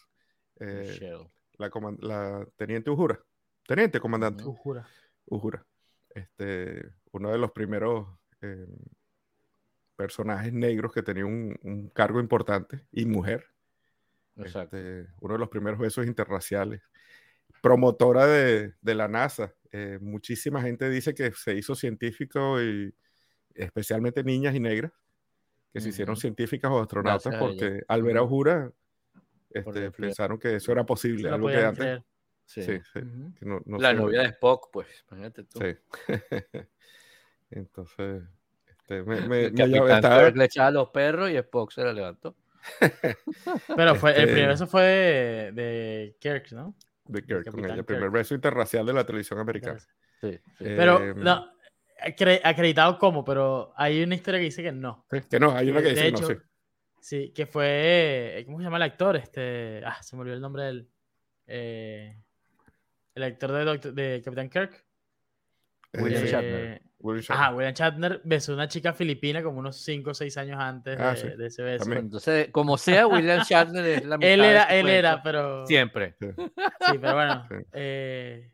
La, la, teniente Ujura. Teniente comandante. Ujura. Ujura. Este, uno de los primeros em, personajes negros que tenía un, cargo importante y mujer. Este, uno de los primeros besos interraciales. Promotora de, la NASA. Eh, muchísima gente dice que se hizo científico y especialmente niñas y negras que se hicieron científicas o astronautas porque al ver a Ujura este, pensaron que eso era posible. algo que antes, Sí. sí, la novia de Spock, pues, imagínate tú. Sí. [LAUGHS] Entonces, este, me, me, el le echaba a los perros y Spock se la levantó. [LAUGHS] Pero fue, el primer beso fue de, Kirk, ¿no? De Kirk, con ella, el primer beso interracial de la televisión americana. Sí, Pero, em, no, acreditado como, pero hay una historia que dice que no. que no, hay una que dice que no, sí. Sí, que fue, ¿cómo se llama el actor? Este, ah, se me olvidó el nombre del... Eh, el actor de, de Capitán Kirk. William, Shatner. Ajá, William Shatner besó a una chica filipina como unos 5 o 6 años antes ah, de, ese beso. Entonces, como sea, William [LAUGHS] Shatner es la mitad Él era, él era, pero. Siempre. Sí, pero bueno. Eh,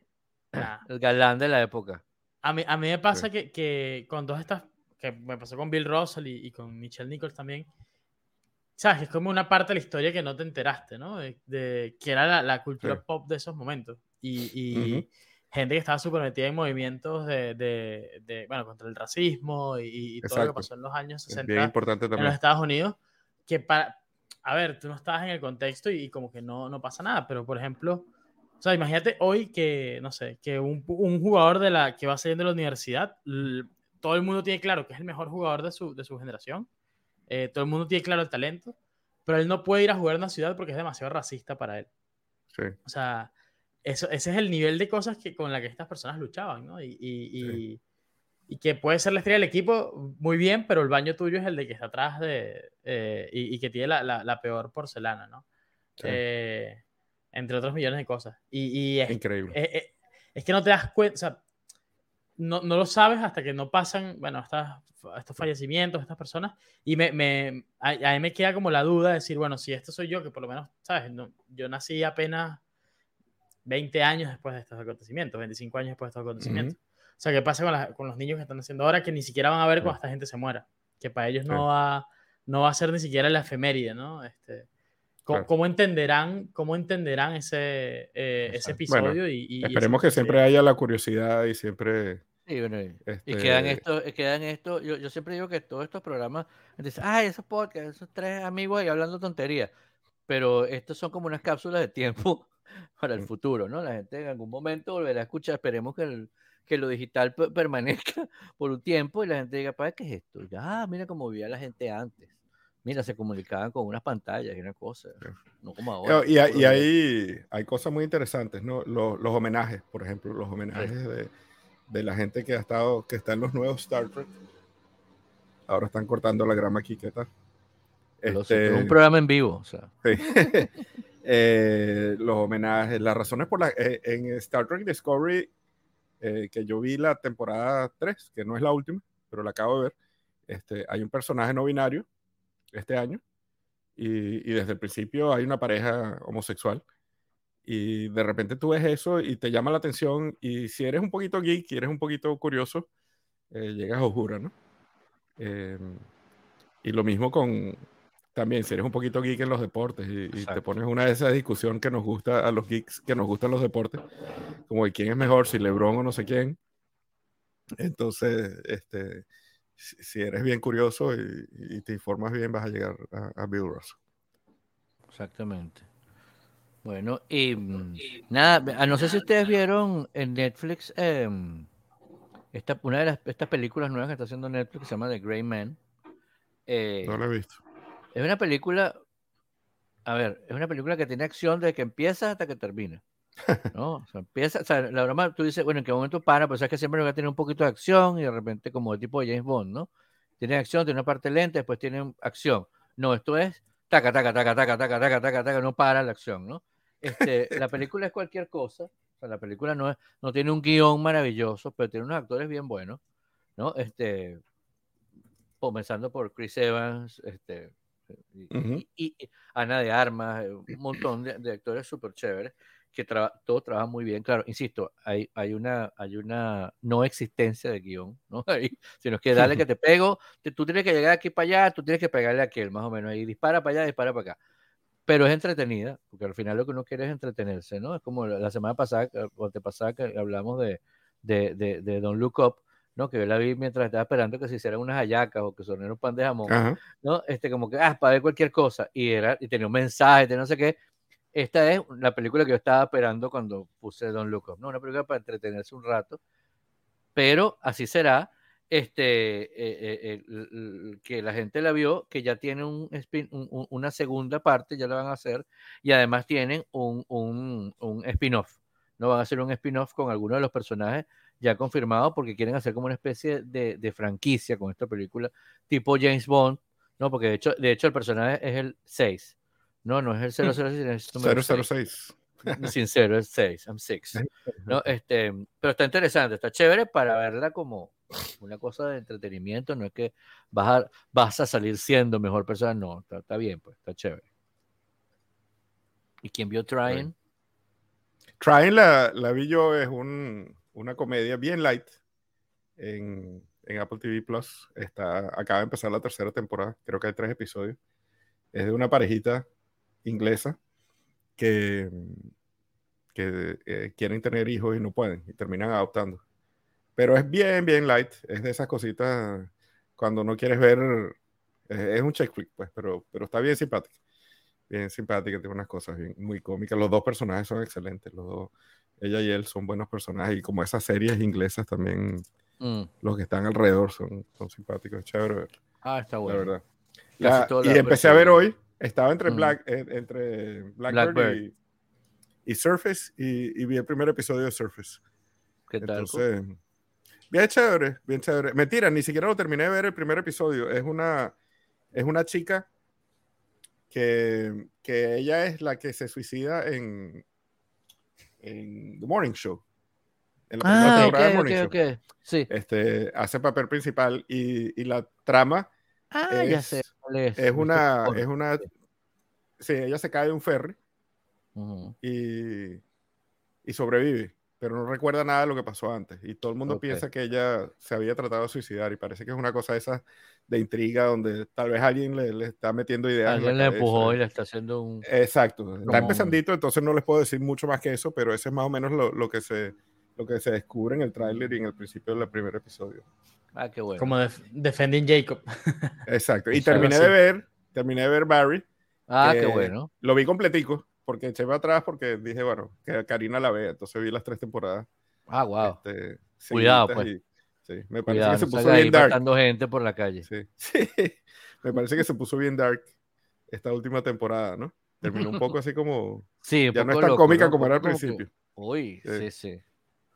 el galán de la época. A mí, a mí me pasa que, que, con todas estas. que me pasó con Bill Russell y, y con Michelle Nichols también ¿sabes? Es como una parte de la historia que no te enteraste, ¿no? De, que era la, cultura pop de esos momentos. Y, gente que estaba súper metida en movimientos de, de, bueno, contra el racismo y, todo lo que pasó en los años 60 en los Estados Unidos, que para, a ver, tú no estabas en el contexto y, como que no, no pasa nada, pero por ejemplo, o sea, imagínate hoy que, no sé, que un, un jugador de la, que va saliendo de la universidad, todo el mundo tiene claro que es el mejor jugador de su, de su generación eh, todo el mundo tiene claro el talento, pero él no puede ir a jugar en una ciudad porque es demasiado racista para él. Sí. O sea, eso, ese es el nivel de cosas que, con la que estas personas luchaban, ¿no? Y, y, y, que puede ser la estrella del equipo muy bien, pero el baño tuyo es el de que está atrás de, eh, y, que tiene la, la, peor porcelana, ¿no? Eh, entre otros millones de cosas. Y, es, Increíble. Es, es, que no te das cuenta, o sea, no, no, lo sabes hasta que no pasan, bueno, estas estos fallecimientos, estas personas, y me, me, a, mí me queda como la duda de decir, bueno, si esto soy yo, que por lo menos, ¿sabes? No, yo nací apenas 20 años después de estos acontecimientos, 25 años después de estos acontecimientos. O sea, ¿qué pasa con, con, los niños que están haciendo ahora que ni siquiera van a ver cuando esta gente se muera? Que para ellos no, va, no va a ser ni siquiera la efeméride, ¿no? Este, ¿cómo, entenderán, cómo entenderán ese, eh, ese episodio? y, esperemos que siempre haya la curiosidad y siempre y, este quedan esto, quedan esto, yo, yo, siempre digo que todos estos programas, dicen, ay, esos podcasts, esos tres amigos ahí hablando tonterías, pero estos son como unas cápsulas de tiempo para el mm. futuro, ¿no? La gente en algún momento volverá a escuchar, esperemos que, el, que lo digital [LAUGHS] permanezca por un tiempo y la gente diga, ¿para qué es esto? Ya, mira cómo vivía la gente antes. Mira, se comunicaban con unas pantallas y una cosa, no como ahora. Y, y, hay, hay cosas muy interesantes, ¿no? Los, los homenajes, por ejemplo, los homenajes de de la gente que ha estado, que está en los nuevos Star Trek. Ahora están cortando la grama aquí, ¿qué tal? Este, un programa en vivo, o sea. [LAUGHS] Eh, los homenajes, las razones por las eh, en Star Trek Discovery, eh, que yo vi la temporada 3, que no es la última, pero la acabo de ver, este, hay un personaje no binario este año, y, y desde el principio hay una pareja homosexual y de repente tú ves eso y te llama la atención y si eres un poquito geek eres un poquito curioso, eh, llegas a Ojura, ¿no? Em, y lo mismo con, también, si eres un poquito geek en los deportes y, te pones una de esas discusiones que nos gusta a los geeks, que nos gustan los deportes, como de quién es mejor, si LeBron o no sé quién. Entonces, este, si eres bien curioso y, te informas bien, vas a llegar a, a Bill Russell. Exactamente. Bueno, y mm, nada, ah, no sé si ustedes vieron en Netflix em, esta, una de las, estas películas nuevas que está haciendo Netflix que se llama The Grey Man. Eh, no la he visto. Es una película, a ver, es una película que tiene acción desde que empieza hasta que termina. [LAUGHS] ¿no? O sea, empieza, o sea, la broma, tú dices, bueno, ¿en qué momento para? Pues es que siempre va a tener un poquito de acción y de repente como el tipo de James Bond, ¿no? Tiene acción, tiene una parte lenta, después tiene acción. No, esto es taca, taca, taca, taca, taca, taca, taca, taca, no para la acción, ¿no? Este, la película es cualquier cosa. O sea, la película no, es, no tiene un guion maravilloso, pero tiene unos actores bien buenos. ¿no? Este, comenzando por Chris Evans, este, y, Ana de Armas, eh, un montón de, actores súper chéveres que todo trabaja muy bien. Claro, insisto, hay, hay, una, hay una no existencia de guion, ¿no? [LAUGHS] sino que dale que [LAUGHS] te pego, tú tienes que llegar aquí para allá, tú tienes que pegarle a aquel, más o menos, ahí dispara para allá, dispara para acá. Pero es entretenida, porque al final lo que uno quiere es entretenerse, ¿no? Es como la, semana pasada, o te pasaba que hablamos de, de, de, de Don't Look Up, ¿no? Que yo la vi mientras estaba esperando que se hicieran unas hallacas o que sonara un pan de jamón, ¿no? Este, como que, ah, para ver cualquier cosa. Y, era, y tenía un mensaje de no sé qué. Esta es la película que yo estaba esperando cuando puse Don Up, ¿no? Una película para entretenerse un rato. Pero así será, este, eh, eh, que la gente la vio, que ya tiene un, una segunda parte, ya la van a hacer, y además tienen un, un, un spin-off, ¿no? Van a hacer un spin-off con algunos de los personajes ya confirmado porque quieren hacer como una especie de, franquicia con esta película, tipo James Bond, ¿no? Porque de hecho, de hecho el personaje es el 6. No, no es el 006, es el 006. Sincero, es 6, I'm 6. ¿no? [LAUGHS] Este, pero está interesante, está chévere para verla como una cosa de entretenimiento, no es que vas a, vas a salir siendo mejor persona, no, está, bien, pues, está chévere. ¿Y quién vio Trying? Trying la, la vi yo, es un, una comedia bien light en, Apple TV Plus. Está, acaba de empezar la tercera temporada, creo que hay tres episodios. Es de una parejita inglesa que, que eh, quieren tener hijos y no pueden y terminan adoptando. Pero es bien, bien light. Es de esas cositas cuando no quieres ver. Es, un check flick, pues, pero, pero está bien simpática. Bien simpática, tiene unas cosas bien, muy cómicas. Los dos personajes son excelentes. Los dos ella y él son buenos personajes y como esas series inglesas también mm. los que están alrededor son, son simpáticos, chévere. Ah, está bueno. La verdad. y empecé a ver hoy, estaba entre, mm. Black, eh, entre Blackbird, Y, Surface y, vi el primer episodio de Surface. ¿Qué tal? Entonces, bien chévere, bien chévere. Mentira, ni siquiera lo terminé de ver el primer episodio. Es una, es una chica que, que ella es la que se suicida en, en The Morning Show. En la ah, temporada Morning Show. Sí. Este, hace papel principal y, y la trama ah, es, ya sé, es. una, es una, sí, ella se cae de un ferry y, y sobrevive pero no recuerda nada de lo que pasó antes. Y todo el mundo piensa que ella se había tratado de suicidar y parece que es una cosa esa de intriga donde tal vez alguien le, está metiendo ideas. Alguien le empujó y le está haciendo un... Exacto. Está empezandito, entonces no les puedo decir mucho más que eso, pero ese es más o menos lo, lo que, se, lo que se descubre en el tráiler y en el principio del primer episodio. Ah, qué bueno. Como Defending Jacob. [LAUGHS] Exacto. Y terminé de ver, terminé de ver Barry. Ah, qué bueno. Lo vi completico porque eché atrás porque dije, bueno, que Karina la vea. Entonces vi las tres temporadas. Ah, wow. Este, Cuidado, pues. Sí, me parece que se puso bien dark. gente por la calle. Sí. sí. [LAUGHS] me parece que se puso bien dark esta última temporada, ¿no? Terminó un poco [LAUGHS] así como. Sí, ya no es tan cómica como era al principio. Uy, sí, sí.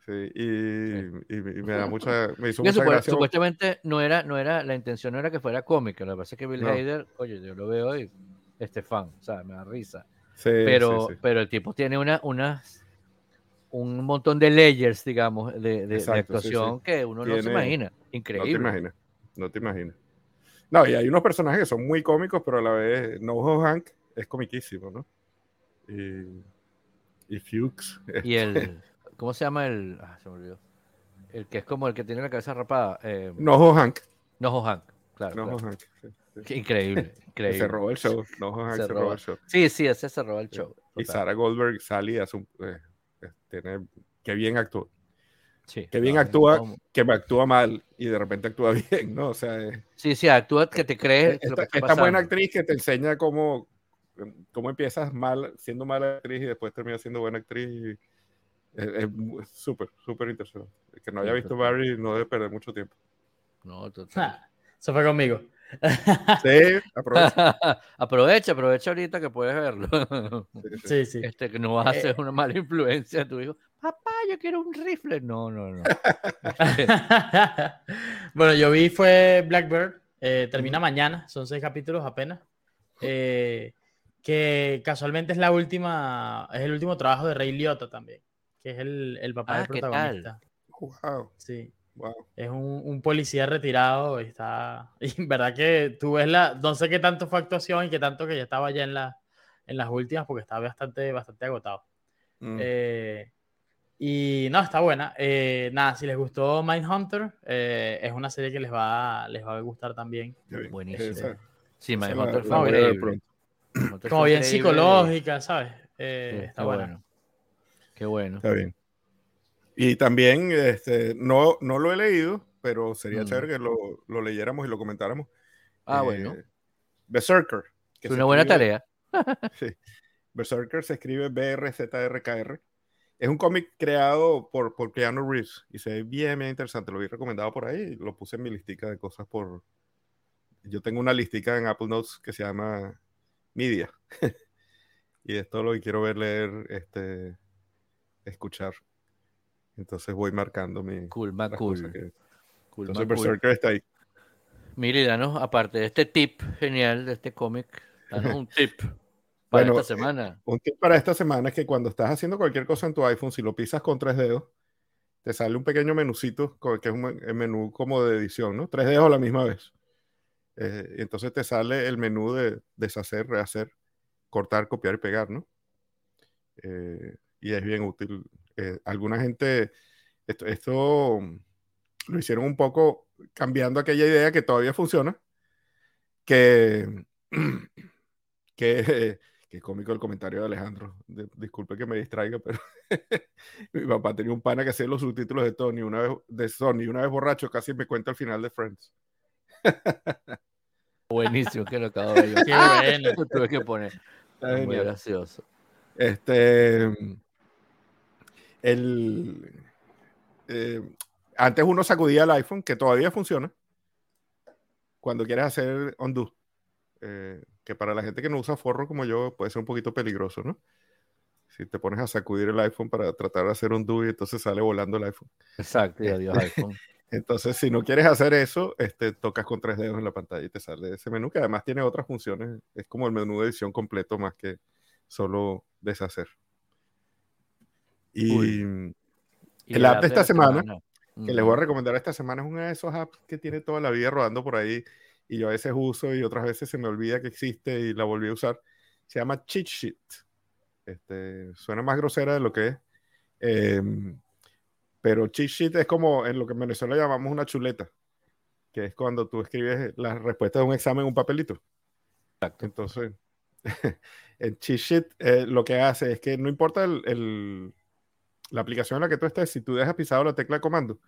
Sí, y, y, me da mucha, me hizo mucha gracia. Supuestamente no era, no era, la intención no era que fuera cómica, lo que pasa es que Bill Hader, oye, yo lo veo y este fan, o sea, me da risa pero, pero el tipo tiene una, una, un montón de layers, digamos, de, de, actuación que uno no se imagina. Increíble. No te imaginas, no te imaginas. No, y hay unos personajes que son muy cómicos, pero a la vez Noho Hank es comiquísimo, ¿no? Y, y Fuchs. Y el, ¿cómo se llama el? Ah, se me olvidó. El que es como el que tiene la cabeza rapada. Eh, Noho Hank. Noho Hank, claro. Noho Hank, Increíble, [LAUGHS] increíble. Se robó el show. No, se, robó el show. Sí, sí, ese se robó el show. Y Sarah Goldberg salía, eh, eh, tiene, que bien actúa. Sí, que bien actúa, que me actúa mal y de repente actúa [LAUGHS] bien, ¿no? O sea, eh, sí, sí, actúa que te crees. Esta, esta buena actriz que te enseña cómo, cómo empiezas mal, siendo mala actriz y después terminas siendo buena actriz. es súper, súper interesante. El que no haya visto Barry no debe perder mucho tiempo. No, total. eso fue conmigo. Sí, aprovecha. [LAUGHS] aprovecha, aprovecha ahorita que puedes verlo. [LAUGHS] Sí, sí. Este, que no va a ser eh, una mala influencia a tu hijo. Papá, yo quiero un rifle. No, no, no. [LAUGHS] bueno, yo vi fue Blackbird. Eh, termina mañana, son seis capítulos apenas. Eh, que casualmente es la última, es el último trabajo de Ray Liotta también, que es el, el papá ah, del protagonista. Wow. Sí. Es un, policía retirado y está. [LAUGHS] Y en verdad que tú ves la. No sé qué tanto fue actuación y qué tanto que ya estaba ya en, la, en las últimas porque estaba bastante, bastante agotado. Mm. Eh, y no, está buena. Eh, nada, si les gustó Mindhunter, eh, es una serie que les va, les va a gustar también. Buenísimo. Sí, Mindhunter fue Como bien psicológica, ¿sabes? está bueno. Qué bueno. Está bien. Y también, este, no, no lo he leído, pero sería mm. chévere que lo, lo, leyéramos y lo comentáramos. Ah, bueno. Berserker. es una buena tarea. [LAUGHS] sí. Berserker se escribe B-R-Z-R-K-R. Es un cómic creado por, por Keanu Reeves y se ve bien, bien interesante. Lo vi recomendado por ahí lo puse en mi listica de cosas por... Yo tengo una listica en Apple Notes que se llama Media. [LAUGHS] y es todo lo que quiero ver, leer, este, escuchar. Entonces voy marcando mi. Cool, más cool. Entonces Berserker está ahí. Mire, danos, aparte de este tip genial de este cómic, danos un [LAUGHS] tip para esta semana. Un tip para esta semana es que cuando estás haciendo cualquier cosa en tu iPhone, si lo pisas con tres dedos, te sale un pequeño menucito, que es un menú como de edición, ¿no? Tres dedos a la misma vez. Eh, entonces te sale el menú de deshacer, rehacer, cortar, copiar y pegar, ¿no? Eh, y es bien útil eh, alguna gente, esto, lo hicieron un poco cambiando aquella idea que todavía funciona, que, [CLEARS THROAT] que, [LAUGHS] que cómico el comentario de Alejandro. disculpe que me distraiga, pero [LAUGHS] mi papá tenía un pana que hacía los subtítulos de Tony, una vez de Sony, una vez borracho, casi me cuenta el final de Friends. [LAUGHS] Buenísimo, que lo acabo de ver. Qué bueno. Tuve que poner. Muy gracioso. Este, el, eh, antes uno sacudía el iPhone, que todavía funciona, cuando quieres hacer undo. Eh, que para la gente que no usa forro como yo puede ser un poquito peligroso, ¿no? Si te pones a sacudir el iPhone para tratar de hacer undo y entonces sale volando el iPhone. Exacto, y adiós iPhone. [LAUGHS] Entonces, si no quieres hacer eso, este, tocas con tres dedos en la pantalla y te sale ese menú que además tiene otras funciones. Es como el menú de edición completo más que solo deshacer. Y, el app de esta semana, que les voy a recomendar esta semana, es uno de esos apps que tiene toda la vida rodando por ahí y yo a veces uso y otras veces se me olvida que existe y la volví a usar. Se llama Cheat Sheet. Este, suena más grosera de lo que es. Em, pero cheat sheet es como en lo que en Venezuela llamamos una chuleta, que es cuando tú escribes las respuestas de un examen en un papelito. Exacto. Entonces, [LAUGHS] el cheat sheet eh, lo que hace es que no importa el, la aplicación en la que tú estés, si tú dejas pisado la tecla de comando,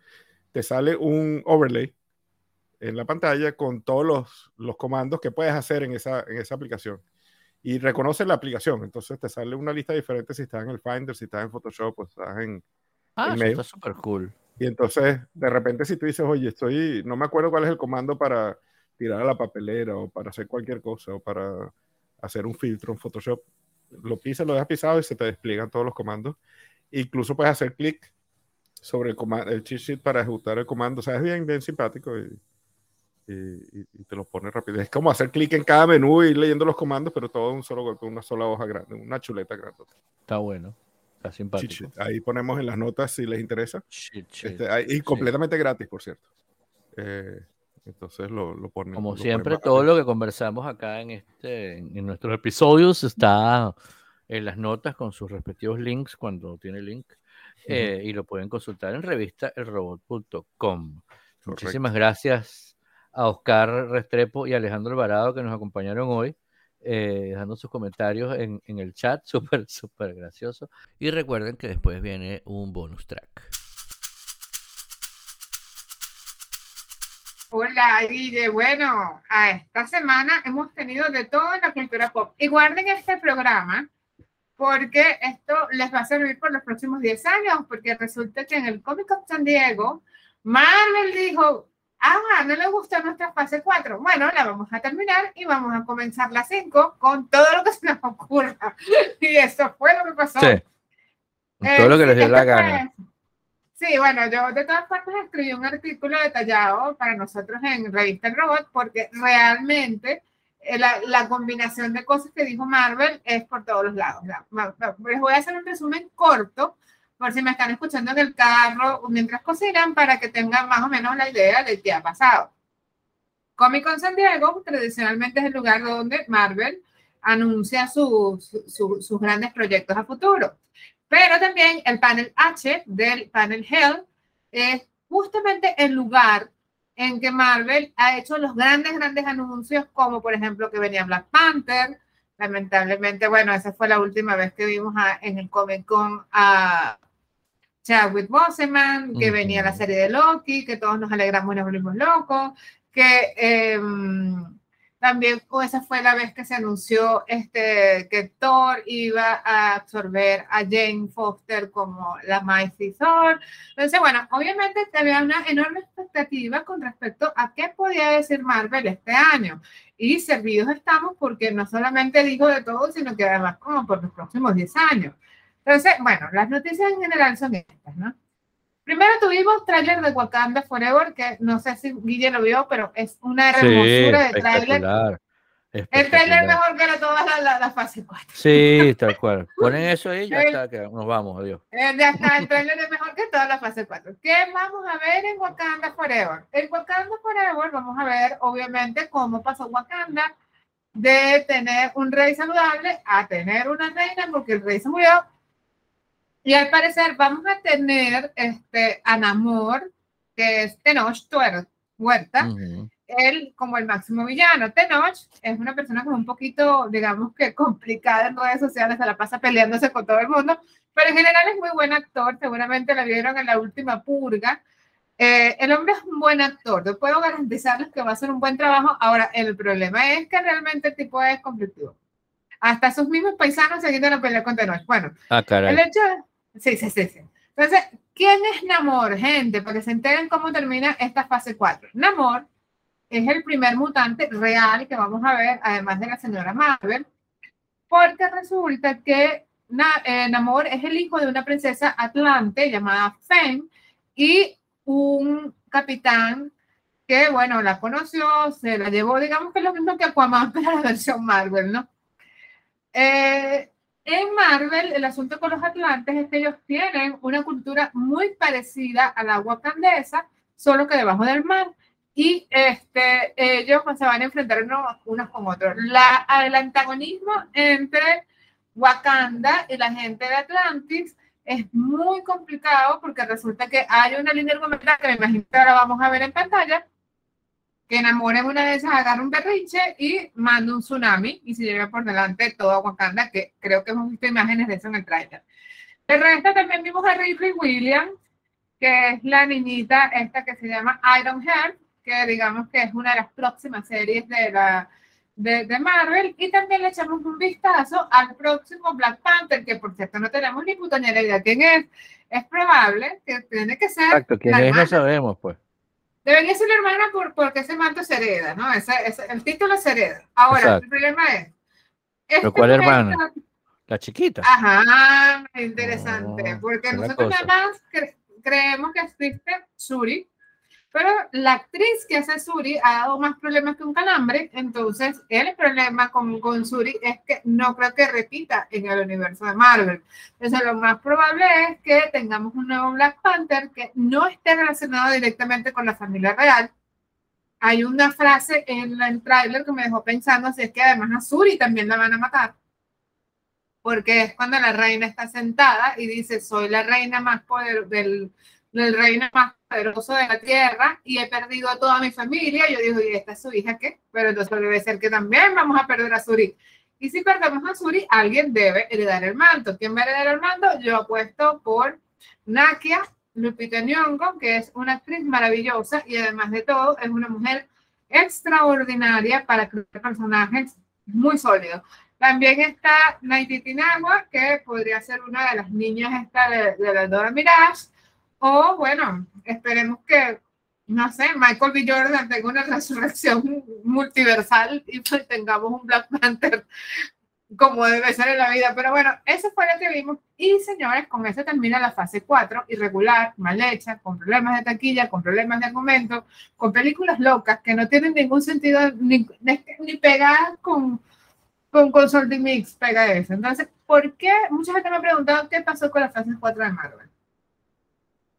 te sale un overlay en la pantalla con todos los, los comandos que puedes hacer en esa, en esa aplicación. Y reconoce la aplicación, entonces te sale una lista diferente si estás en el Finder, si estás en Photoshop, o estás en... Ah, eso está súper cool. Y entonces, de repente, si tú dices, oye, estoy, no me acuerdo cuál es el comando para tirar a la papelera o para hacer cualquier cosa o para hacer un filtro en Photoshop, lo pisas, lo dejas pisado y se te despliegan todos los comandos Incluso puedes hacer clic sobre el, el cheat sheet para ejecutar el comando. O sea, es bien, bien simpático y, y, te lo pone rápido. Es como hacer clic en cada menú y ir leyendo los comandos, pero todo en un solo golpe, una sola hoja grande, una chuleta grande. Está bueno. Está simpático. Ahí ponemos en las notas si les interesa. Este, y completamente gratis, por cierto. Eh, entonces lo, lo ponen. Como siempre, todo lo que conversamos acá en, este, en nuestros episodios está en las notas con sus respectivos links cuando tiene link eh, y lo pueden consultar en revista elrobot.com. Muchísimas gracias a Oscar Restrepo y Alejandro Alvarado que nos acompañaron hoy, eh, dejando sus comentarios en, en el chat, [LAUGHS] súper, súper gracioso. Y recuerden que después viene un bonus track. Hola, Guille. Bueno, a esta semana hemos tenido de todo en la cultura pop. Y guarden este programa porque esto les va a servir por los próximos 10 años, porque resulta que en el Comic Con San Diego, Marvel dijo, ah, no le gusta nuestra fase 4, bueno, la vamos a terminar y vamos a comenzar la 5 con todo lo que se nos ocurra. [LAUGHS] Y eso fue lo que pasó. Sí. todo lo que les dio la gana. Sí, bueno, yo de todas partes escribí un artículo detallado para nosotros en Revista El Robot, porque realmente eh, la, combinación de cosas que dijo Marvel es por todos los lados. Les voy a hacer un resumen corto por si me están escuchando en el carro mientras cocinan, para que tengan más o menos la idea de qué ha pasado. Comic Con San Diego tradicionalmente es el lugar donde Marvel anuncia sus, sus grandes proyectos a futuro. Pero también el panel H del panel Hell es justamente el lugar en que Marvel ha hecho los grandes, grandes anuncios, como por ejemplo que venía Black Panther. Lamentablemente, bueno, esa fue la última vez que vimos en el Comic Con a Chadwick Boseman, que venía la serie de Loki, que todos nos alegramos y nos volvimos locos, que eh, también esa fue la vez que se anunció este, que Thor iba a absorber a Jane Foster como la Mighty Thor. Entonces, bueno, obviamente había una enorme expectativa con respecto a qué podía decir Marvel este año. Y servidos estamos porque no solamente dijo de todo, sino que además como por los próximos 10 años. Entonces, bueno, las noticias en general son estas, ¿no? Primero tuvimos tráiler de Wakanda Forever, que no sé si Guille lo vio, pero es una hermosura de tráiler. El trailer mejor que todas las la, fase 4. Sí, tal cual. Ponen eso ahí y ya está, que nos vamos, adiós. Eh, ya está, el trailer es mejor que todas las fase 4. ¿Qué vamos a ver en Wakanda Forever? En Wakanda Forever vamos a ver, obviamente, cómo pasó Wakanda de tener un rey saludable a tener una reina, porque el rey se murió, y al parecer vamos a tener este, a Namor, que es Tenoch Huerta, él como el máximo villano. Tenoch es una persona como un poquito, digamos que complicada en redes sociales, se la pasa peleándose con todo el mundo, pero en general es muy buen actor, seguramente la vieron en la última purga. Eh, el hombre es un buen actor, yo puedo garantizarles que va a hacer un buen trabajo. Ahora, el problema es que realmente el tipo es conflictivo. Hasta sus mismos paisanos se quitan a pelear con Tenoch. Bueno, ah, el hecho Sí, sí, sí, sí. Entonces, ¿quién es Namor, gente? Para que se enteren cómo termina esta fase 4. Namor es el primer mutante real que vamos a ver, además de la señora Marvel, porque resulta que eh, Namor es el hijo de una princesa atlante llamada Fen y un capitán que, bueno, la conoció, se la llevó, digamos que es lo mismo que Aquaman, [LAUGHS] pero la versión Marvel, ¿no? Eh, en Marvel, el asunto con los atlantes es que ellos tienen una cultura muy parecida a la wakandesa, solo que debajo del mar. Y este, ellos se van a enfrentar unos, con otros. La, el antagonismo entre Wakanda y la gente de Atlantis es muy complicado porque resulta que hay una línea argumental que me imagino que ahora vamos a ver en pantalla, que enamore una de esas, agarra un berrinche y manda un tsunami y se lleva por delante todo Wakanda, que creo que hemos visto imágenes de eso en el trailer. De resto también vimos a Ripley Williams, que es la niñita esta que se llama Iron Heart, que digamos que es una de las próximas series de la de, de, Marvel y también le echamos un vistazo al próximo Black Panther, que por cierto no tenemos ni puta ni idea quién es. Es probable que tiene que ser. Exacto, quién es no sabemos, pues. Debería ser la hermana por, porque ese manto se hereda, ¿no? Ese, el título se hereda. Ahora, el problema es. Este ¿Cuál hermana? La chiquita. Ajá, interesante. porque nosotros además creemos que existe Suri, pero la actriz que hace Suri ha dado más problemas que un calambre, entonces el problema con, con Suri es que no creo que repita en el universo de Marvel. Entonces lo más probable es que tengamos un nuevo Black Panther que no esté relacionado directamente con la familia real. Hay una frase en el tráiler que me dejó pensando si es que además a Suri también la van a matar. Porque es cuando la reina está sentada y dice, soy la reina más poder del el reino más poderoso de la tierra y he perdido a toda mi familia. Yo digo, ¿y esta es su hija qué? Pero entonces debe ser que también vamos a perder a Suri. Y si perdemos a Suri, alguien debe heredar el manto. ¿Quién va a heredar el manto? Yo apuesto por Nakia Lupita Nyong'o, que es una actriz maravillosa y además de todo es una mujer extraordinaria para crear personajes muy sólidos. También está Naiti Tinagua, que podría ser una de las niñas esta de, de la Dora Mirage. O bueno, esperemos que, no sé, Michael B. Jordan tenga una resurrección multiversal y pues tengamos un Black Panther como debe ser en la vida. Pero bueno, eso fue lo que vimos. Y señores, con eso termina la fase 4, irregular, mal hecha, con problemas de taquilla, con problemas de argumento, con películas locas que no tienen ningún sentido, ni, ni pegadas con, con Consulting Mix, pega eso. Entonces, ¿por qué? Mucha gente me ha preguntado qué pasó con la fase 4 de Marvel.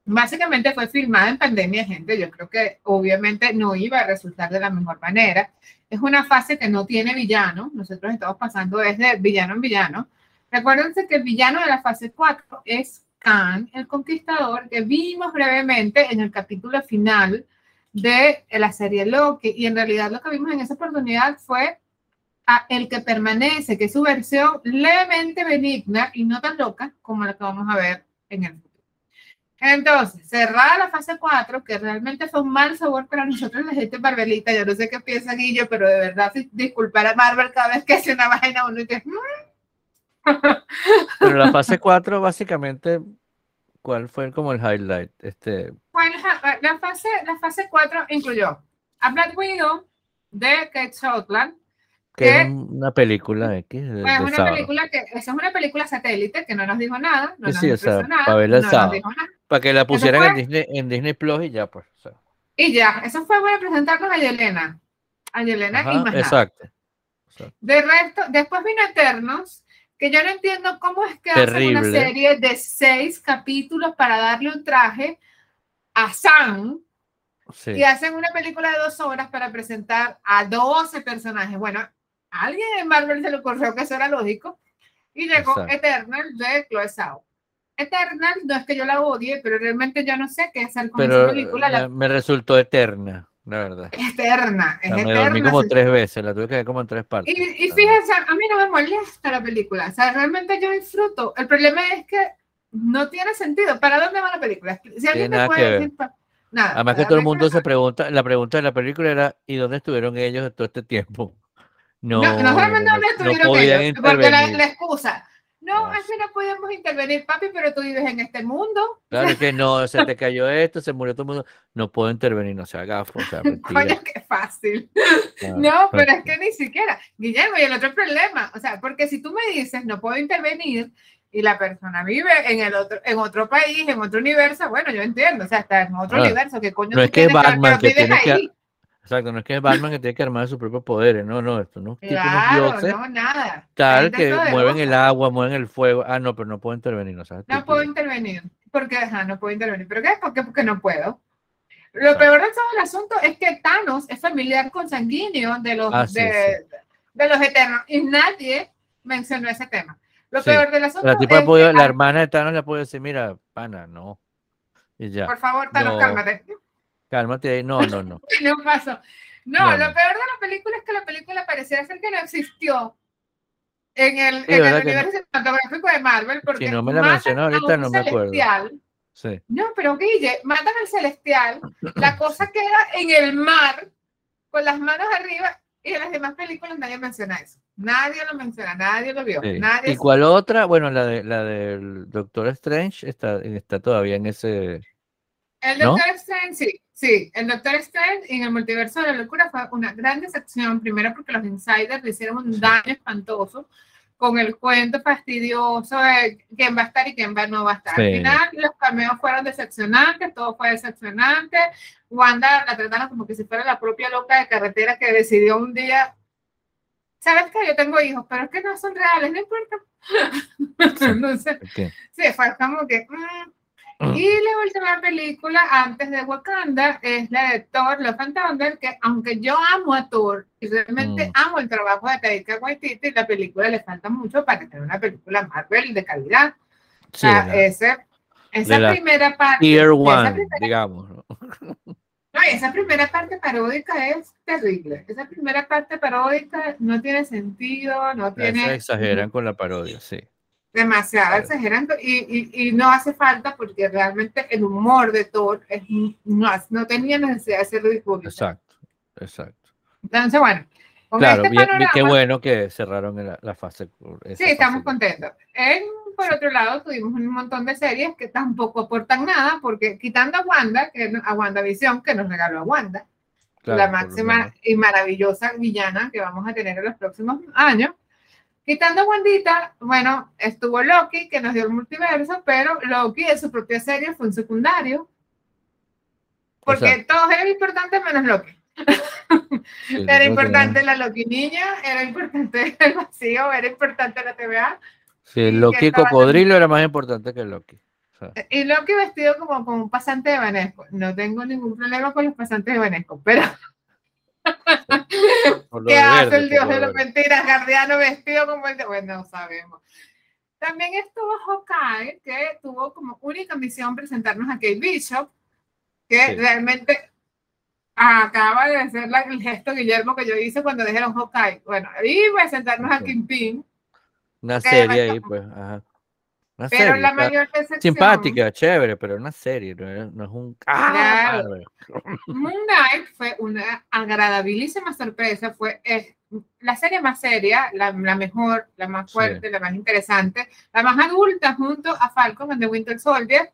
Básicamente fue filmada en pandemia, gente. Yo creo que obviamente no iba a resultar de la mejor manera. Es una fase que no tiene villano. Nosotros estamos pasando desde villano en villano. Recuérdense que el villano de la fase 4 es Khan, el conquistador, que vimos brevemente en el capítulo final de la serie Loki. Y en realidad lo que vimos en esa oportunidad fue a el que permanece, que es su versión levemente benigna y no tan loca como la que vamos a ver en el. Entonces, cerrada la fase 4, que realmente fue un mal sabor para nosotros la gente Marvelita, yo no sé qué piensa Guillo, pero de verdad disculpar a Marvel cada vez que hace una vaina uno y que... Mm". pero la fase 4 básicamente, ¿cuál fue como el highlight? Este... Bueno, la fase, la fase 4 incluyó a Black Widow de Kate Shotland, que es una película X. De, una película que, esa es una película satélite que no nos dijo nada. No sí, nos o sea, nada, para no Para que la pusieran en, Disney, en Disney Plus y ya, pues. O sea. Y ya, eso fue para presentarnos a Yelena. A Yelena y más exacto, exacto. De resto, después vino Eternos, que yo no entiendo cómo es que hacen una serie de seis capítulos para darle un traje a Sam. Sí. Y hacen una película de dos horas para presentar a 12 personajes. Bueno, alguien en Marvel se le ocurrió que eso era lógico y llegó Eternal de Chloe Zhao. Eternal no es que yo la odie, pero realmente yo no sé qué hacer con esa película. Me resultó eterna, la verdad. Eterna, es Me dormí como tres veces, la tuve que ver como en tres partes. Y, fíjense, a mí no me molesta la película, o sea, realmente yo disfruto. El problema es que no tiene sentido. ¿Para dónde va la película? Si alguien me puede decir... Nada, Además que todo el mundo se pregunta, la pregunta de la película era, ¿y dónde estuvieron ellos todo este tiempo? No, no, no solamente no, estuvieron ellos, porque la, la, excusa. No, así no podemos intervenir, papi, pero tú vives en este mundo. Claro [LAUGHS] que no, se te cayó esto, se murió todo el mundo. No puedo intervenir, no sea gafo. O sea, [LAUGHS] Coño, qué fácil. no, pero es que ni siquiera. Guillermo, y el otro problema, o sea, porque si tú me dices no puedo intervenir y la persona vive en el otro, en otro país, en otro universo, bueno, yo entiendo, o sea, está en otro universo, que coño no es que Batman que, tiene que Exacto, no es que es Batman que tiene que armar sus propios poderes, no, no, esto no. Claro, no, nada. Tal que mueven el agua, mueven el fuego. Ah, no, pero no puedo intervenir, ¿no sabes? No puedo intervenir. ¿Por qué? Ajá, no puedo intervenir. ¿Pero qué? ¿Por qué? Porque no puedo. Lo peor de todo el asunto es que Thanos es familiar con Sanguíneo de los, ah, de, de, los Eternos y nadie mencionó ese tema. Lo peor del asunto la, es que, la hermana de Thanos le puede decir, mira, pana, no. Y ya. Por favor, Thanos, cálmate. Cálmate, no, no, no. [LAUGHS] no pasó. No, lo peor de la película es que la película parecía ser que no existió en el, en el universo cinematográfico de Marvel. Porque si no me la mencionó ahorita, no me acuerdo. Sí. No, pero Guille, matan al celestial, la [CLEARS THROAT] cosa queda en el mar, con las manos arriba, y en las demás películas nadie menciona eso. Nadie lo menciona, nadie lo vio. Nadie ¿Y cuál otra? Bueno, la, de, la del Doctor Strange está, está todavía en ese el Doctor Strange, sí, sí. El Doctor Strange en el multiverso de la locura fue una gran decepción. Primero porque los insiders le hicieron un daño espantoso con el cuento fastidioso de quién va a estar y quién va, no va a estar. Al final, los cameos fueron decepcionantes, todo fue decepcionante. Wanda la trataron como que si fuera la propia loca de carretera que decidió un día. ¿Sabes que Yo tengo hijos, pero es que no son reales, no importa. [LAUGHS] no sé. Sí, fue como que. Mm, y la última película antes de Wakanda es la de Thor, Love and Thunder, que aunque yo amo a Thor y realmente mm. amo el trabajo de Taika Waititi, la película le falta mucho para tener una película Marvel de calidad. o sea, ese, esa primera parte. Tier one, digamos. No, esa primera parte paródica es terrible. Esa primera parte paródica no tiene sentido, no tiene. Se exageran con la parodia, sí demasiado exagerando y, y, no hace falta porque realmente el humor de Thor es, no, no tenía necesidad de ser ridículo. Exacto, exacto. Entonces, bueno. claro, este bien, qué bueno que cerraron la, fase. Sí, estamos contentos. En, por otro lado, tuvimos un montón de series que tampoco aportan nada, porque quitando a Wanda, que, a WandaVision, que nos regaló a Wanda, la máxima y maravillosa villana que vamos a tener en los próximos años, Quitando Wandita, bueno, estuvo Loki, que nos dio el multiverso, pero Loki en su propia serie fue un secundario. Porque todos eran importantes menos Loki. [LAUGHS] era importante la Loki niña, era importante [LAUGHS] el vacío, era importante la TVA, Sí, el Loki cocodrilo era más importante que el Loki. Y Loki vestido como, como un pasante de Vanesco. No tengo ningún problema con los pasantes de Vanesco, pero. ¿Qué hace el dios de las mentiras? Guardiano vestido como el de. Bueno, no sabemos. También estuvo Hawkeye, que tuvo como única misión presentarnos a Kate Bishop, que realmente acaba de hacer el gesto Guillermo que yo hice cuando dijeron Hawkeye. Bueno, y presentarnos a Kingpin. Una serie ahí, pues. Ajá. Una pero serie, la mayor decepción. Simpática, chévere, pero una serie, no es, un. ¡Ah! [LAUGHS] Moon Knight fue una agradabilísima sorpresa. Fue la serie más seria, la, la mejor, la más fuerte, la más interesante, la más adulta junto a Falcon and the Winter Soldier.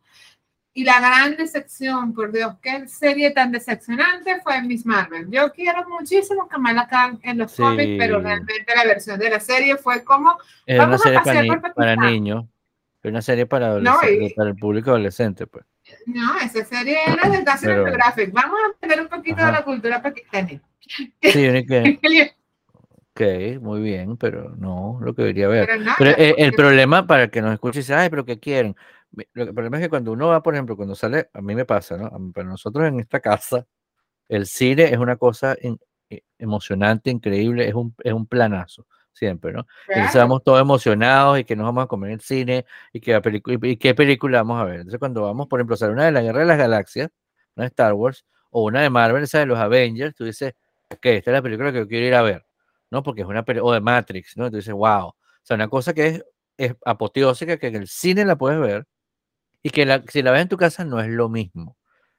Y la gran decepción, por Dios, qué serie tan decepcionante fue Miss Marvel. Yo quiero muchísimo Kamala Khan en los cómics, pero realmente la versión de la serie fue como. Es una serie para, niños, es una serie para, para el público adolescente, pues. No, esa serie era de National Geographic. Vamos a aprender un poquito de la cultura pakistaní. Sí, que... [LAUGHS] ok, muy bien, pero no, lo que debería ver. Pero, eh, el, problema para que nos escuche dice, ay, pero ¿qué quieren? el problema es que cuando uno va, por ejemplo, cuando sale, a mí me pasa, ¿no? Para nosotros en esta casa, el cine es una cosa e, emocionante, increíble, es un, es un planazo, siempre, ¿no? Y estamos todos emocionados y que nos vamos a comer en el cine y, que y qué película vamos a ver. Entonces, cuando vamos, por ejemplo, a una de la Guerra de las Galaxias, una de Star Wars, o una de Marvel, esa de los Avengers, tú dices, ok, esta es la película que yo quiero ir a ver, ¿no? Porque es una película, o de Matrix, ¿no? Entonces, wow. O sea, una cosa que es, es apoteósica, que en el cine la puedes ver, y que la, si la ves en tu casa no es lo mismo,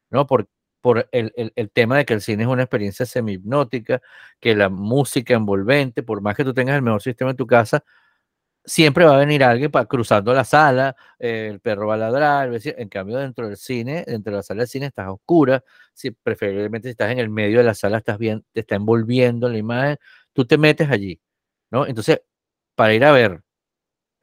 ¿no? Por, por el, el, tema de que el cine es una experiencia semi-hipnótica, que la música envolvente, por más que tú tengas el mejor sistema en tu casa, siempre va a venir alguien para cruzando la sala, eh, el perro va a ladrar, en cambio dentro del cine, dentro de la sala del cine estás oscura, si, preferiblemente si estás en el medio de la sala estás bien, te está envolviendo la imagen, tú te metes allí, ¿no? Entonces, para ir a ver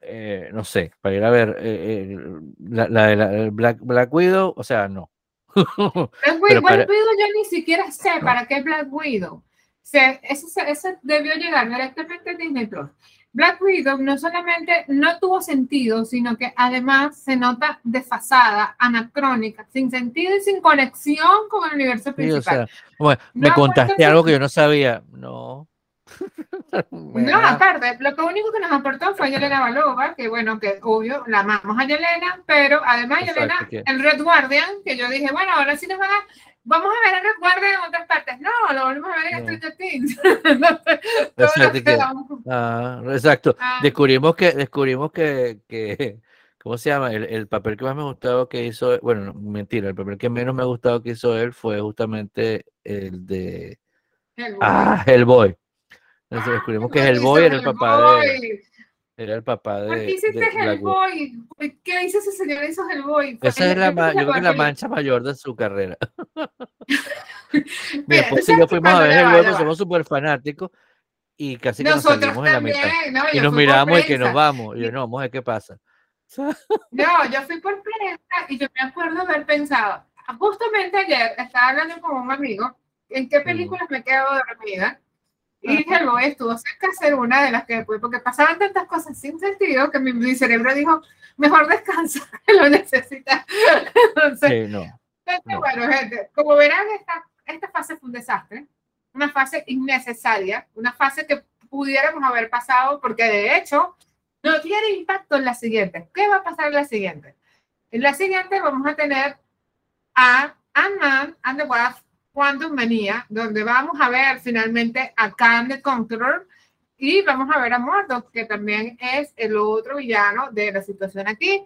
eh, no sé, para ir a ver eh, la, de Black, Black Widow, o sea, no. [LAUGHS] Black, Widow, yo ni siquiera sé para qué Black Widow. Se, eso, debió llegar directamente a Disney Plus. Black Widow no solamente no tuvo sentido, sino que además se nota desfasada, anacrónica, sin sentido y sin conexión con el universo principal. me contaste algo que yo no sabía. No. [LAUGHS] no, aparte, lo que único que nos aportó fue Yelena Balova, que bueno, que obvio, la amamos a Yelena, pero además Yelena, el Red Guardian, que yo dije, bueno, ahora sí nos van a, vamos a ver el Red Guardian en otras partes. No, lo volvemos a ver en Stranger Things. [LAUGHS] Ah, exacto. Ah. Descubrimos que, descubrimos que, que ¿cómo se llama? El, el, papel que más me gustaba que hizo, bueno, mentira, el papel que menos me ha gustado que hizo él fue justamente el de... El ah, el boy. Entonces descubrimos que Hellboy era el papá de. Era el papá de. ¿Por qué hiciste Hellboy? ¿Qué hizo ese señor? Hizo Hellboy. Esa es la, yo creo que la mancha mayor de su carrera. [LAUGHS] Mi esposa y yo fuimos a ver Hellboy, porque somos súper fanáticos y casi que nos salimos en la mitad. y nos miramos y que nos vamos. Y yo, no, vamos a ver qué pasa. [LAUGHS] no, yo fui por prensa y yo me acuerdo haber pensado, justamente ayer estaba hablando con un amigo, ¿en qué películas me quedo dormida? Y lo estuvo cerca de ser una de las que después, porque pasaban tantas cosas sin sentido que mi, cerebro dijo, mejor descansa, [LAUGHS] que lo necesita. [LAUGHS] Entonces, no, bueno, gente, como verán, esta, esta fase fue un desastre, una fase innecesaria, una fase que pudiéramos haber pasado, porque de hecho no tiene impacto en la siguiente. ¿Qué va a pasar en la siguiente? En la siguiente vamos a tener a Ant-Man and the Wasp Quantum Manía, donde vamos a ver finalmente a Khan the Conqueror y vamos a ver a Mordok, que también es el otro villano de la situación aquí.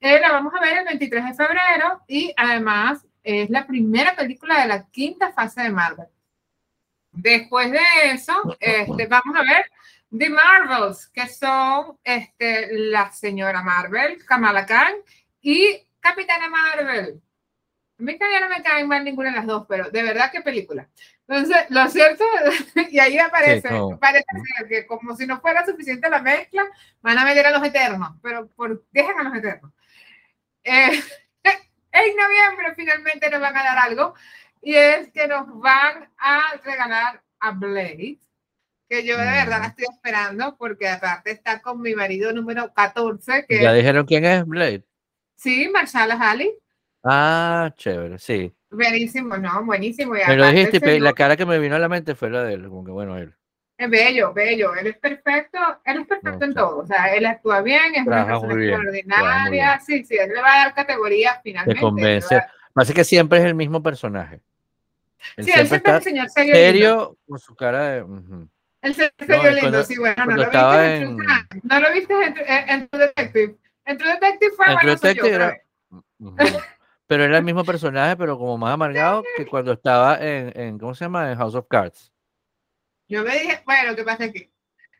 Eh, la vamos a ver el 23 de febrero y además es la primera película de la quinta fase de Marvel. Después de eso, este, vamos a ver The Marvels, que son este, la señora Marvel, Kamala Khan y Capitana Marvel. A mí todavía no me caen mal ninguna de las dos, pero de verdad qué película. Entonces, lo cierto, [LAUGHS] y ahí aparece, parece que como si no fuera suficiente la mezcla, van a meter a los eternos, pero por, dejen a los eternos. Eh, [LAUGHS] en noviembre finalmente nos van a dar algo, y es que nos van a regalar a Blade, que yo de verdad la estoy esperando porque aparte está con mi marido número 14. Que ¿Ya dijeron quién es Blade? Sí, Marshall Ali. Ah, chévere, sí. Buenísimo, no, buenísimo. Y me lo dijiste, pero la cara que me vino a la mente fue la de él, como que bueno, él. Es bello, bello. Él es perfecto, él es perfecto No, en todo. O sea, él actúa bien, es una persona bien, extraordinaria. Sí, sí, él le va a dar categoría finalmente. Te convence. Pasa que siempre es el mismo personaje. Él Sí, él siempre siempre es está el señor serio. serio con su cara de. señor No, serio y lindo, sí, bueno, no lo viste en, No lo viste en, en- en True Detective. En True Detective fue En bueno, True yo, era-. Pero era el mismo personaje, pero como más amargado que cuando estaba en, en ¿cómo se llama? En House of Cards. Yo me dije, bueno, ¿qué pasa aquí?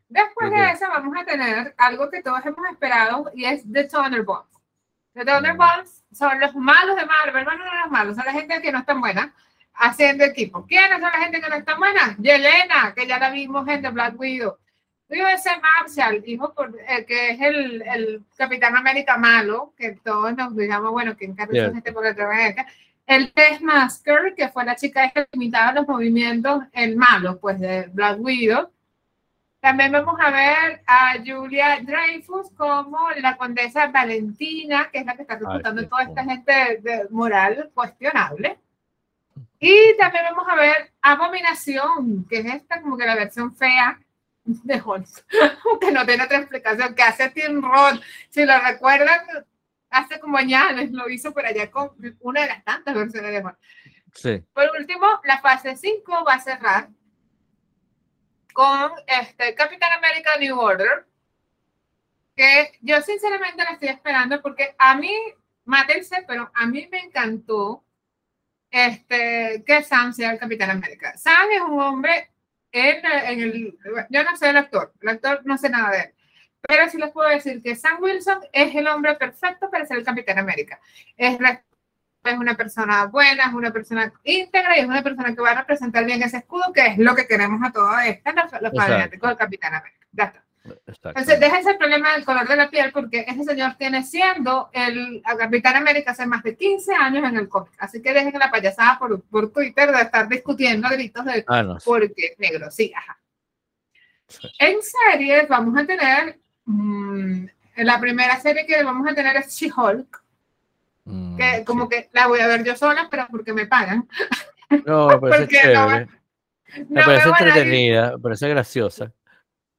Después Ok. de eso vamos a tener algo que todos hemos esperado y es The Thunderbolts. The Thunderbolts son los malos de Marvel, bueno, no los malos, son la gente que no es tan buena haciendo equipo. ¿Quiénes son la gente que no es tan buena? Yelena, que ya la vimos en The Black Widow. Ese Marshall, hijo por, eh, que es el, el Capitán América malo, que todos nos digamos, bueno, que encarga Cierto. este por detrás de acá. El Tess Masker, que fue la chica que imitaba los movimientos, el malo, pues, de Black Widow. También vamos a ver a Julia Dreyfus como la condesa Valentina, que es la que está reclutando toda esta gente de moral cuestionable. Y también vamos a ver Abominación, que es esta como que la versión fea de Hulk, [LAUGHS] que no tiene otra explicación, que hace Tim Roth. Si lo recuerdan, hace como años lo hizo por allá con una de las tantas versiones de Hulk. Sí. Por último, la fase 5 va a cerrar con este Capitán América New Order, que yo sinceramente la estoy esperando porque a mí, mátense, pero a mí me encantó este, que Sam sea el Capitán América. Sam es un hombre en, en el, yo no sé el actor, el actor no sé nada de él, pero sí les puedo decir que Sam Wilson es el hombre perfecto para ser el Capitán América. Es es una persona buena, es una persona íntegra y es una persona que va a representar bien ese escudo, que es lo que queremos a toda esta, los, los fanáticos del Capitán América. Ya está. Exacto. Entonces, déjense el problema del color de la piel, porque ese señor tiene siendo el Capitán América hace más de 15 años en el cómic. Así que dejen la payasada por, por Twitter de estar discutiendo a gritos de Ah, no. porque es negro, sí, ajá. Sí. En series vamos a tener, mm, la primera serie que vamos a tener es She-Hulk, Mm, que sí. como que la voy a ver yo sola, pero porque me pagan. No, [LAUGHS] me parece porque no chévere. Me parece entretenida, me parece graciosa.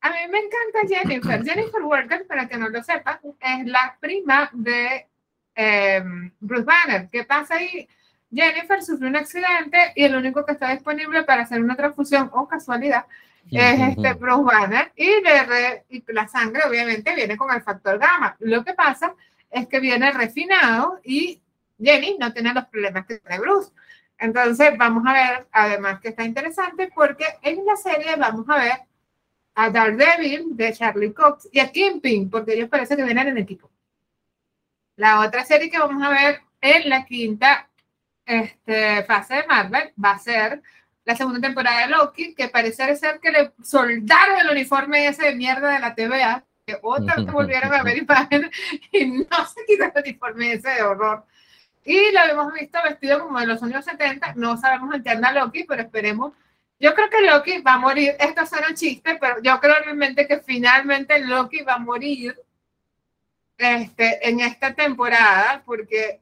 A mí me encanta Jennifer. Jennifer Walker, para que no lo sepan, es la prima de eh, Bruce Banner. ¿Qué pasa ahí? Jennifer sufrió un accidente y el único que está disponible para hacer una transfusión, o casualidad, es este Bruce Banner y, le re- y la sangre obviamente viene con el factor gamma. Lo que pasa es que viene refinado y Jenny no tiene los problemas que tiene Bruce. Entonces vamos a ver, además que está interesante porque en la serie vamos a ver a Daredevil de Charlie Cox y a Kingpin porque ellos parece que vienen en equipo. La otra serie que vamos a ver en la quinta este, fase de Marvel va a ser la segunda temporada de Loki, que parece ser que le soldaron el uniforme ese de mierda de la TVA, que otra vez [LAUGHS] volvieron a ver imagen y no se quitó el uniforme ese de horror. Y lo hemos visto vestido como de los años 70, no sabemos en qué anda Loki, pero esperemos. Yo creo que Loki va a morir, esto suena un chiste, pero yo creo realmente que finalmente Loki va a morir este, en esta temporada, porque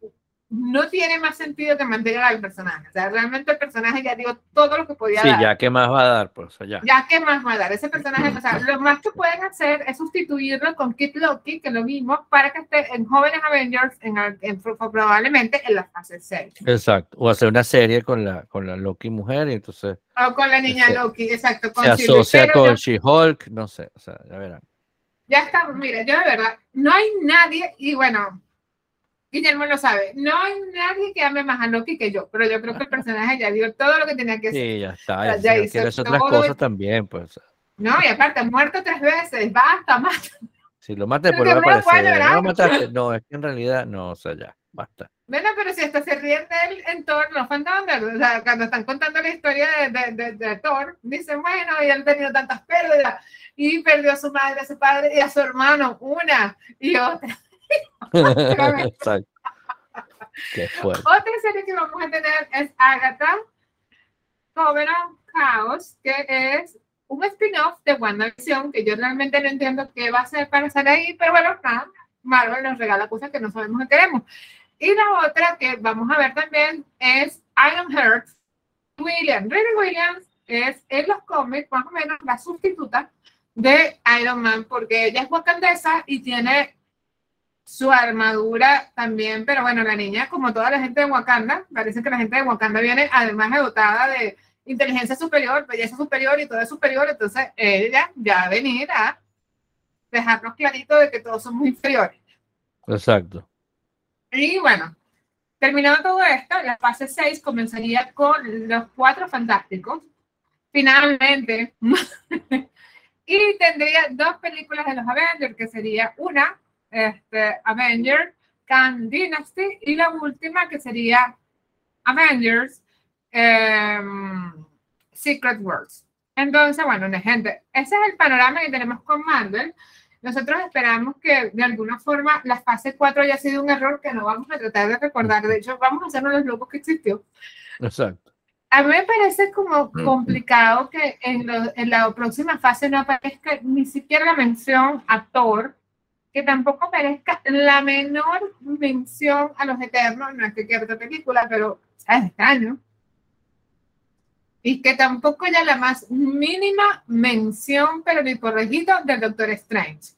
no tiene más sentido que mantengan al personaje. O sea, realmente el personaje ya dio todo lo que podía Sí, dar. ya, ¿qué más va a dar? Pues allá. Ya, ¿qué más va a dar? Ese personaje, o sea, lo más que pueden hacer es sustituirlo con Kid Loki, que lo vimos, para que esté en Jóvenes Avengers, en, en- probablemente en la fase 6. Exacto. O hacer una serie con la, con la Loki mujer y entonces O con la niña Se- Loki, exacto. Con se asocia con She-Hulk, no sé, o sea, ya verán. Ya está, mire, yo de verdad, no hay nadie, y bueno, Guillermo lo sabe, no hay nadie que ame más a Loki que yo, pero yo creo que el personaje ya dio todo lo que tenía que hacer. Sí, ya está. sea, Ya, si hizo otras cosas el- también, pues. No, y aparte, muerto tres veces, basta, más. Si lo mata, que no puede aparecer. No lo mataste. No, es que en realidad, no, o sea, ya, basta. Bueno, pero si hasta se ríen de él en Thor, o sea, cuando están contando la historia de, de, de, de Thor, dicen, bueno, y él ha tenido tantas pérdidas, y perdió a su madre, a su padre y a su hermano, una y otra. Qué. Otra serie que vamos a tener es Agatha Covenant Chaos, que es un spin-off de WandaVision, que yo realmente no entiendo qué va a ser para estar ahí, pero bueno, nada, Marvel nos regala cosas que no sabemos que queremos. Y la otra que vamos a ver también es Iron Heart, Williams. Riri Williams es en los cómics más o menos la sustituta de Iron Man, porque ella es wakandesa y tiene su armadura también, pero bueno, la niña, como toda la gente de Wakanda, parece que la gente de Wakanda viene además dotada de inteligencia superior, belleza superior y todo es superior, entonces ella ya va a venir a dejarnos clarito de que todos somos inferiores. Exacto. Y bueno, terminado todo esto, la fase 6 comenzaría con los cuatro fantásticos. Finalmente. [LAUGHS] y tendría dos películas de los Avengers, que sería una, este, Avengers, Khan Dynasty, y la última que sería Avengers, em, Secret Wars. Entonces, bueno, gente, ese es el panorama que tenemos con Marvel. Nosotros esperamos que de alguna forma la fase 4 haya sido un error que no vamos a tratar de recordar. De hecho, vamos a hacernos los locos que existió. Exacto. A mí me parece como complicado que en, en la próxima fase no aparezca ni siquiera la mención a Thor, que tampoco aparezca la menor mención a los Eternos. No es que quiera otra película, pero es extraño y que tampoco haya la más mínima mención, pero ni por rejito, del Doctor Strange.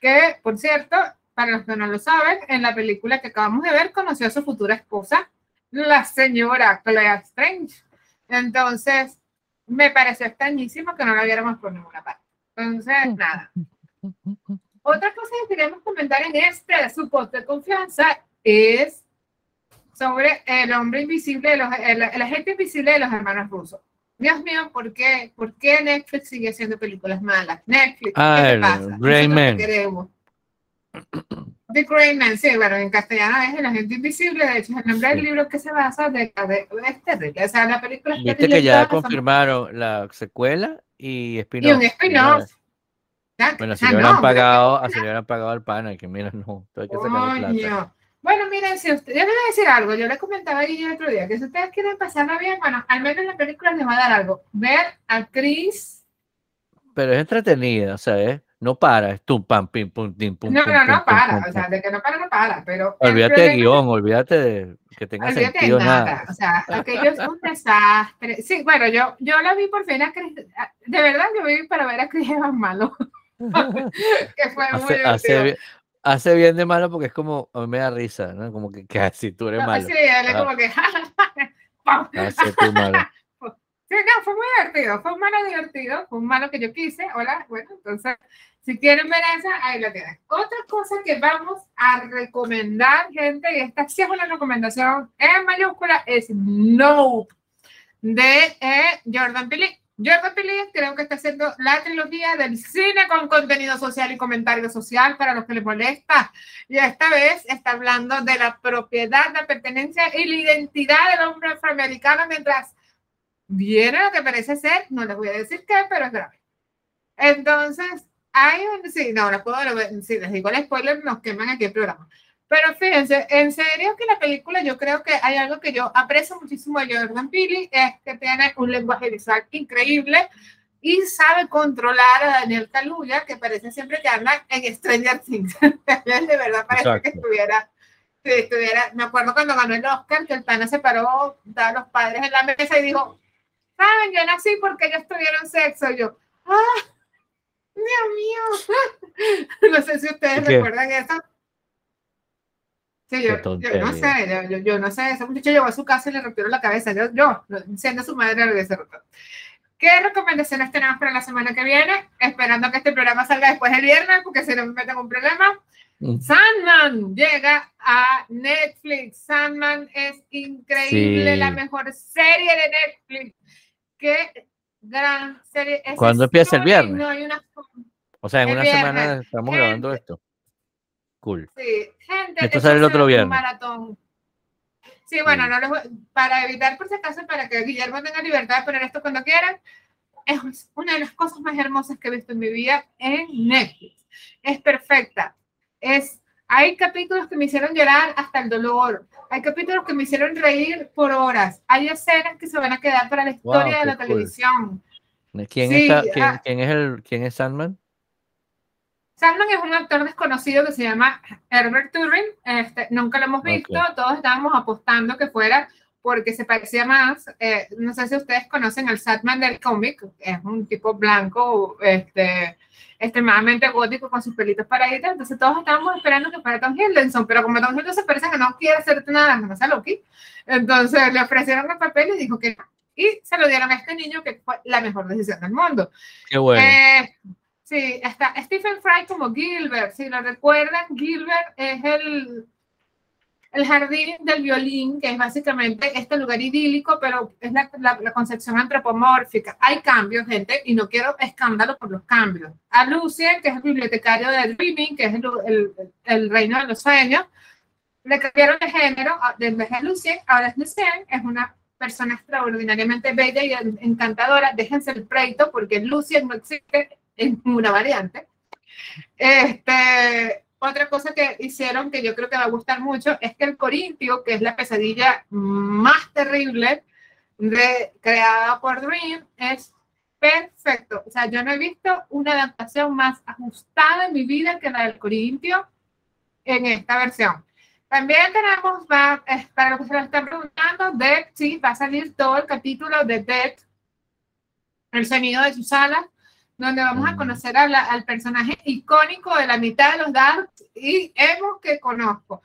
Que, por cierto, para los que no lo saben, en la película que acabamos de ver, conoció a su futura esposa, la señora Clea Strange. Entonces, me pareció extrañísimo que no la viéramos por ninguna parte. Entonces, nada. [LAUGHS] Otra cosa que queremos comentar en este su de confianza es sobre el hombre invisible, de los, el, el, agente invisible de los hermanos rusos. Dios mío, ¿por qué, ¿por qué Netflix sigue haciendo películas malas? Netflix, ah, ¿qué te pasa? Grey Man. The Grey Man, sí, bueno, en castellano es El Agente Invisible, de hecho es el nombre del libro que se basa de, de, este, o sea, la película Viste que ya confirmaron la secuela y spin-off. Y un spin-off. Bueno, si le hubieran pagado, así le hubieran pagado al pana, que mira, no, hay que sacar plata. Bueno, miren, si usted, yo les voy a decir algo, yo le comentaba ahí el otro día, que si ustedes quieren pasarla bien, bueno, al menos la película les va a dar algo. Ver a Chris. Pero es entretenida, o sea, ¿eh? no para, es tum, pam, pim, pum, pim, pum. No, no, no para, o sea, de que no para, no para, pero. Olvídate de guion, olvídate de que tenga olvídate sentido nada. nada. O sea, aquello es un desastre. Sí, bueno, yo, yo la vi por fin a Chris, de verdad yo vi para ver a Chris Evans malo. Que fue muy hace, hace bien de malo porque es como, a mí me da risa, ¿no? Como que casi [LAUGHS] tú eres malo. [LAUGHS] Sí, él es como que. hace tú malo. Sí, no, fue muy divertido, fue un malo divertido, fue un malo que yo quise, hola, bueno, entonces, si quieren ver esa, ahí lo tienen. Otra cosa que vamos a recomendar, gente, y esta sí es una recomendación en mayúscula, es No, de eh, Jordan Peele. Jordan Peele creo que está haciendo la trilogía del cine con contenido social y comentario social para los que les molesta. Y esta vez está hablando de la propiedad, la pertenencia y la identidad del hombre afroamericano mientras viene lo que parece ser, no les voy a decir qué, pero es grave. Entonces, hay un, sí, no, no puedo, si les digo el spoiler, nos queman aquí el programa. Pero fíjense, en serio que la película, yo creo que hay algo que yo aprecio muchísimo de Jordan Peele, es que tiene un lenguaje visual increíble y sabe controlar a Daniel Kaluuya, que parece siempre que anda en Stranger Things. [LAUGHS] de verdad parece que estuviera, que estuviera, me acuerdo cuando ganó el Oscar, que el pana se paró, a los padres en la mesa y dijo, saben, yo nací porque ellos tuvieron sexo. Y yo, ah, Dios mío. [LAUGHS] no sé si ustedes recuerdan eso. Sí, yo, no sé, yo, no sé, ese muchacho llegó a su casa y le rompieron la cabeza. Yo, yo siendo su madre, lo hubiese roto. ¿Qué recomendaciones tenemos para la semana que viene? Esperando que este programa salga después del viernes, porque si no me meten un problema. Mm. Sandman llega a Netflix. Sandman es increíble, la mejor serie de Netflix. Qué gran serie. Es ¿Cuándo empieza el viernes? O sea, en una semana estamos grabando esto. Cool. Sí, gente. Esto sale el otro viernes. Maratón. Sí, bueno, no les voy, para evitar por si acaso, para que Guillermo tenga libertad de poner esto cuando quiera, es una de las cosas más hermosas que he visto en mi vida en Netflix. Es perfecta. Es, hay capítulos que me hicieron llorar hasta el dolor. Hay capítulos que me hicieron reír por horas. Hay escenas que se van a quedar para la historia de la televisión. ¿Quién, está, ah. quién, es el, quién es Sandman? Sandman es un actor desconocido que se llama Herbert Turing. Este, nunca lo hemos visto. Todos estábamos apostando que fuera porque se parecía más. Eh, no sé si ustedes conocen al Sandman del cómic. Es un tipo blanco, este, extremadamente gótico con sus pelitos paraditos. Entonces todos estábamos esperando que fuera Tom Hiddleston. Pero como Tom Hiddleston parece que no quiere hacerte nada, no sea Loki. Entonces le ofrecieron el papel y dijo que no y se lo dieron a este niño que fue la mejor decisión del mundo. Qué bueno. Eh, sí, está Stephen Fry como Gilbert, si lo recuerdan, Gilbert es el, el jardín del violín, que es básicamente este lugar idílico, pero es la, la, concepción antropomórfica. Hay cambios, gente, y no quiero escándalo por los cambios. A Lucien, que es el bibliotecario de Dreaming, que es el, el, reino de los sueños, le cambiaron de género, de vez de Lucien, ahora es Lucien, es una persona extraordinariamente bella y encantadora. Déjense el pleito porque Lucien no existe en una variante. Este, otra cosa que hicieron que yo creo que va a gustar mucho es que el Corintio, que es la pesadilla más terrible de, creada por Dream, es perfecto. O sea, yo no he visto una adaptación más ajustada en mi vida que la del Corintio en esta versión. También tenemos, para lo que se lo están preguntando, Dead, sí, va a salir todo el capítulo de Dead, el sonido de sus alas, donde vamos a mm. conocer al personaje icónico de la mitad de los Dark y Emo que conozco.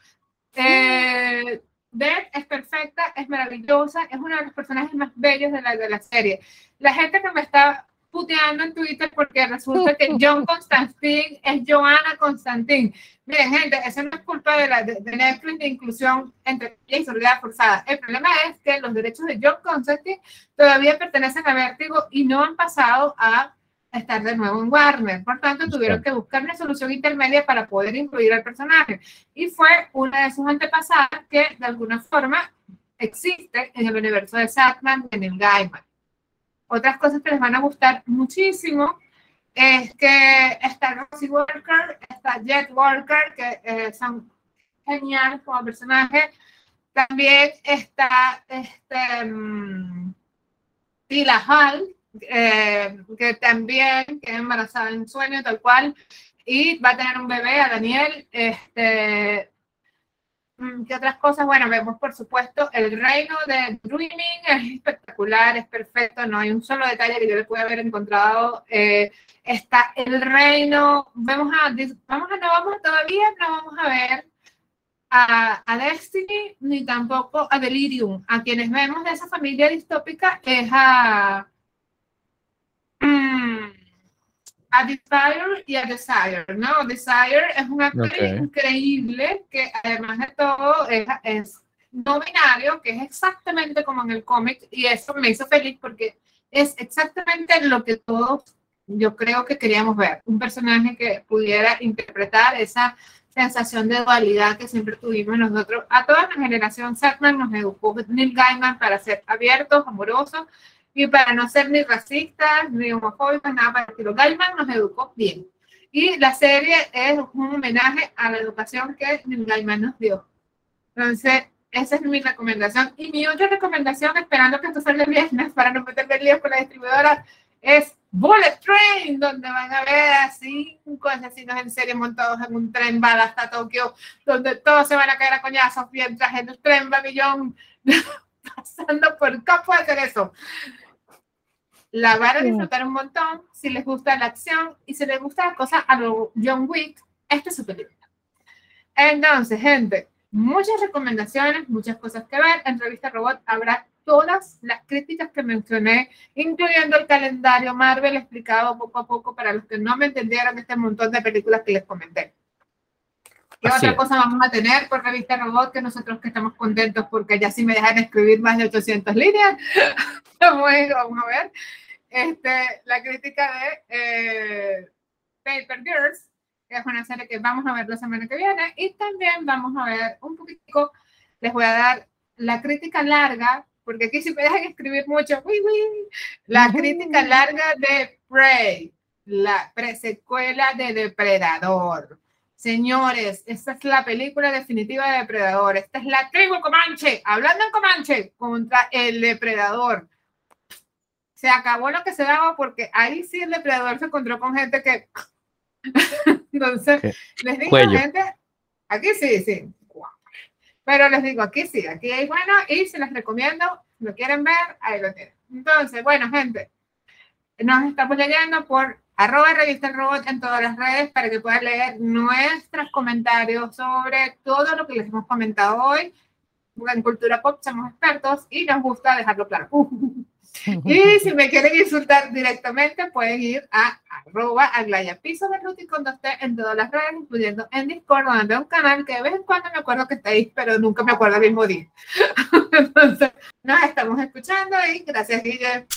Eh, Dead es perfecta, es maravillosa, es uno de los personajes más bellos de la, de la serie. La gente que me está puteando en Twitter porque resulta que [LAUGHS] John Constantine es Joanna Constantine. Miren, gente, eso no es culpa de, la, de, Netflix de inclusión entre y seguridad forzada. El problema es que los derechos de John Constantine todavía pertenecen a Vertigo y no han pasado a estar de nuevo en Warner. Por tanto, tuvieron que buscar una solución intermedia para poder incluir al personaje. Y fue una de sus antepasadas que de alguna forma existe en el universo de Satman de Neil Gaiman. Otras cosas que les van a gustar muchísimo es que está Rosie Walker, está Jet Walker, que eh, son geniales como personajes. También está este, um, Tila Hall, eh, que también queda embarazada en sueño, tal cual, y va a tener un bebé, a Daniel. Este, Mm, ¿Qué otras cosas? Bueno, vemos por supuesto el reino de Dreaming, es espectacular, es perfecto, no hay un solo detalle que yo le pueda haber encontrado. Eh, está el reino, vemos a, vamos a, no vamos todavía, no vamos a ver a, a, Destiny ni tampoco a Delirium. A quienes vemos de esa familia distópica es a... A Desire y a Desire, ¿no? Desire es un actor increíble que además de todo es, no binario, que es exactamente como en el cómic y eso me hizo feliz porque es exactamente lo que todos yo creo que queríamos ver, un personaje que pudiera interpretar esa sensación de dualidad que siempre tuvimos nosotros. A toda la generación, Satman nos educó Neil Gaiman para ser abiertos, amorosos y para no ser ni racistas, ni homofóbicos, nada para que Gaiman nos educó bien. Y la serie es un homenaje a la educación que Gaiman nos dio. Entonces, esa es mi recomendación. Y mi otra recomendación, esperando que esto salga el viernes para no meterme líos con la distribuidora, es Bullet Train, donde van a ver a cinco asesinos en serie montados en un tren bala hasta Tokio, donde todos se van a caer a coñazos mientras el tren va millón [LAUGHS] pasando por campo de hacer eso la van a disfrutar un montón si les gusta la acción y si les gusta la cosa a lo John Wick, esta es su película. Entonces, gente, muchas recomendaciones, muchas cosas que ver. En Revista Robot habrá todas las críticas que mencioné, incluyendo el calendario Marvel explicado poco a poco para los que no me entendieron este montón de películas que les comenté. ¿Qué otra cosa vamos a tener por Revista Robot que nosotros que estamos contentos porque ya sí me dejan escribir más de 800 líneas? [LAUGHS] vamos a ver este, la crítica de eh, Paper Girls, que es una serie que vamos a ver la semana que viene, y también vamos a ver un poquito, les voy a dar la crítica larga, porque aquí si me dejan escribir mucho, uy, uy, la crítica larga de Prey, la presecuela de Depredador. Señores, esta es la película definitiva de Depredador. Esta es la tribu Comanche, hablando en Comanche, contra el Depredador se acabó lo que se daba porque ahí sí el depredador se encontró con gente que... [LAUGHS] Entonces, les digo, gente, aquí sí, sí. Pero les digo, aquí sí, aquí hay bueno y se les recomiendo, lo quieren ver, ahí lo tienen. Entonces, bueno, gente, nos estamos leyendo por arroba revista el robot en todas las redes para que puedan leer nuestros comentarios sobre todo lo que les hemos comentado hoy. En cultura pop somos expertos y nos gusta dejarlo claro. [LAUGHS] y [LAUGHS] si me quieren insultar directamente, pueden ir a arroba aglaya piso de Ruti cuando esté en todas las redes, incluyendo en Discord, donde tengo un canal que de vez en cuando me acuerdo que está ahí, pero nunca me acuerdo el mismo día. [LAUGHS] Entonces, nos estamos escuchando y gracias, Guille.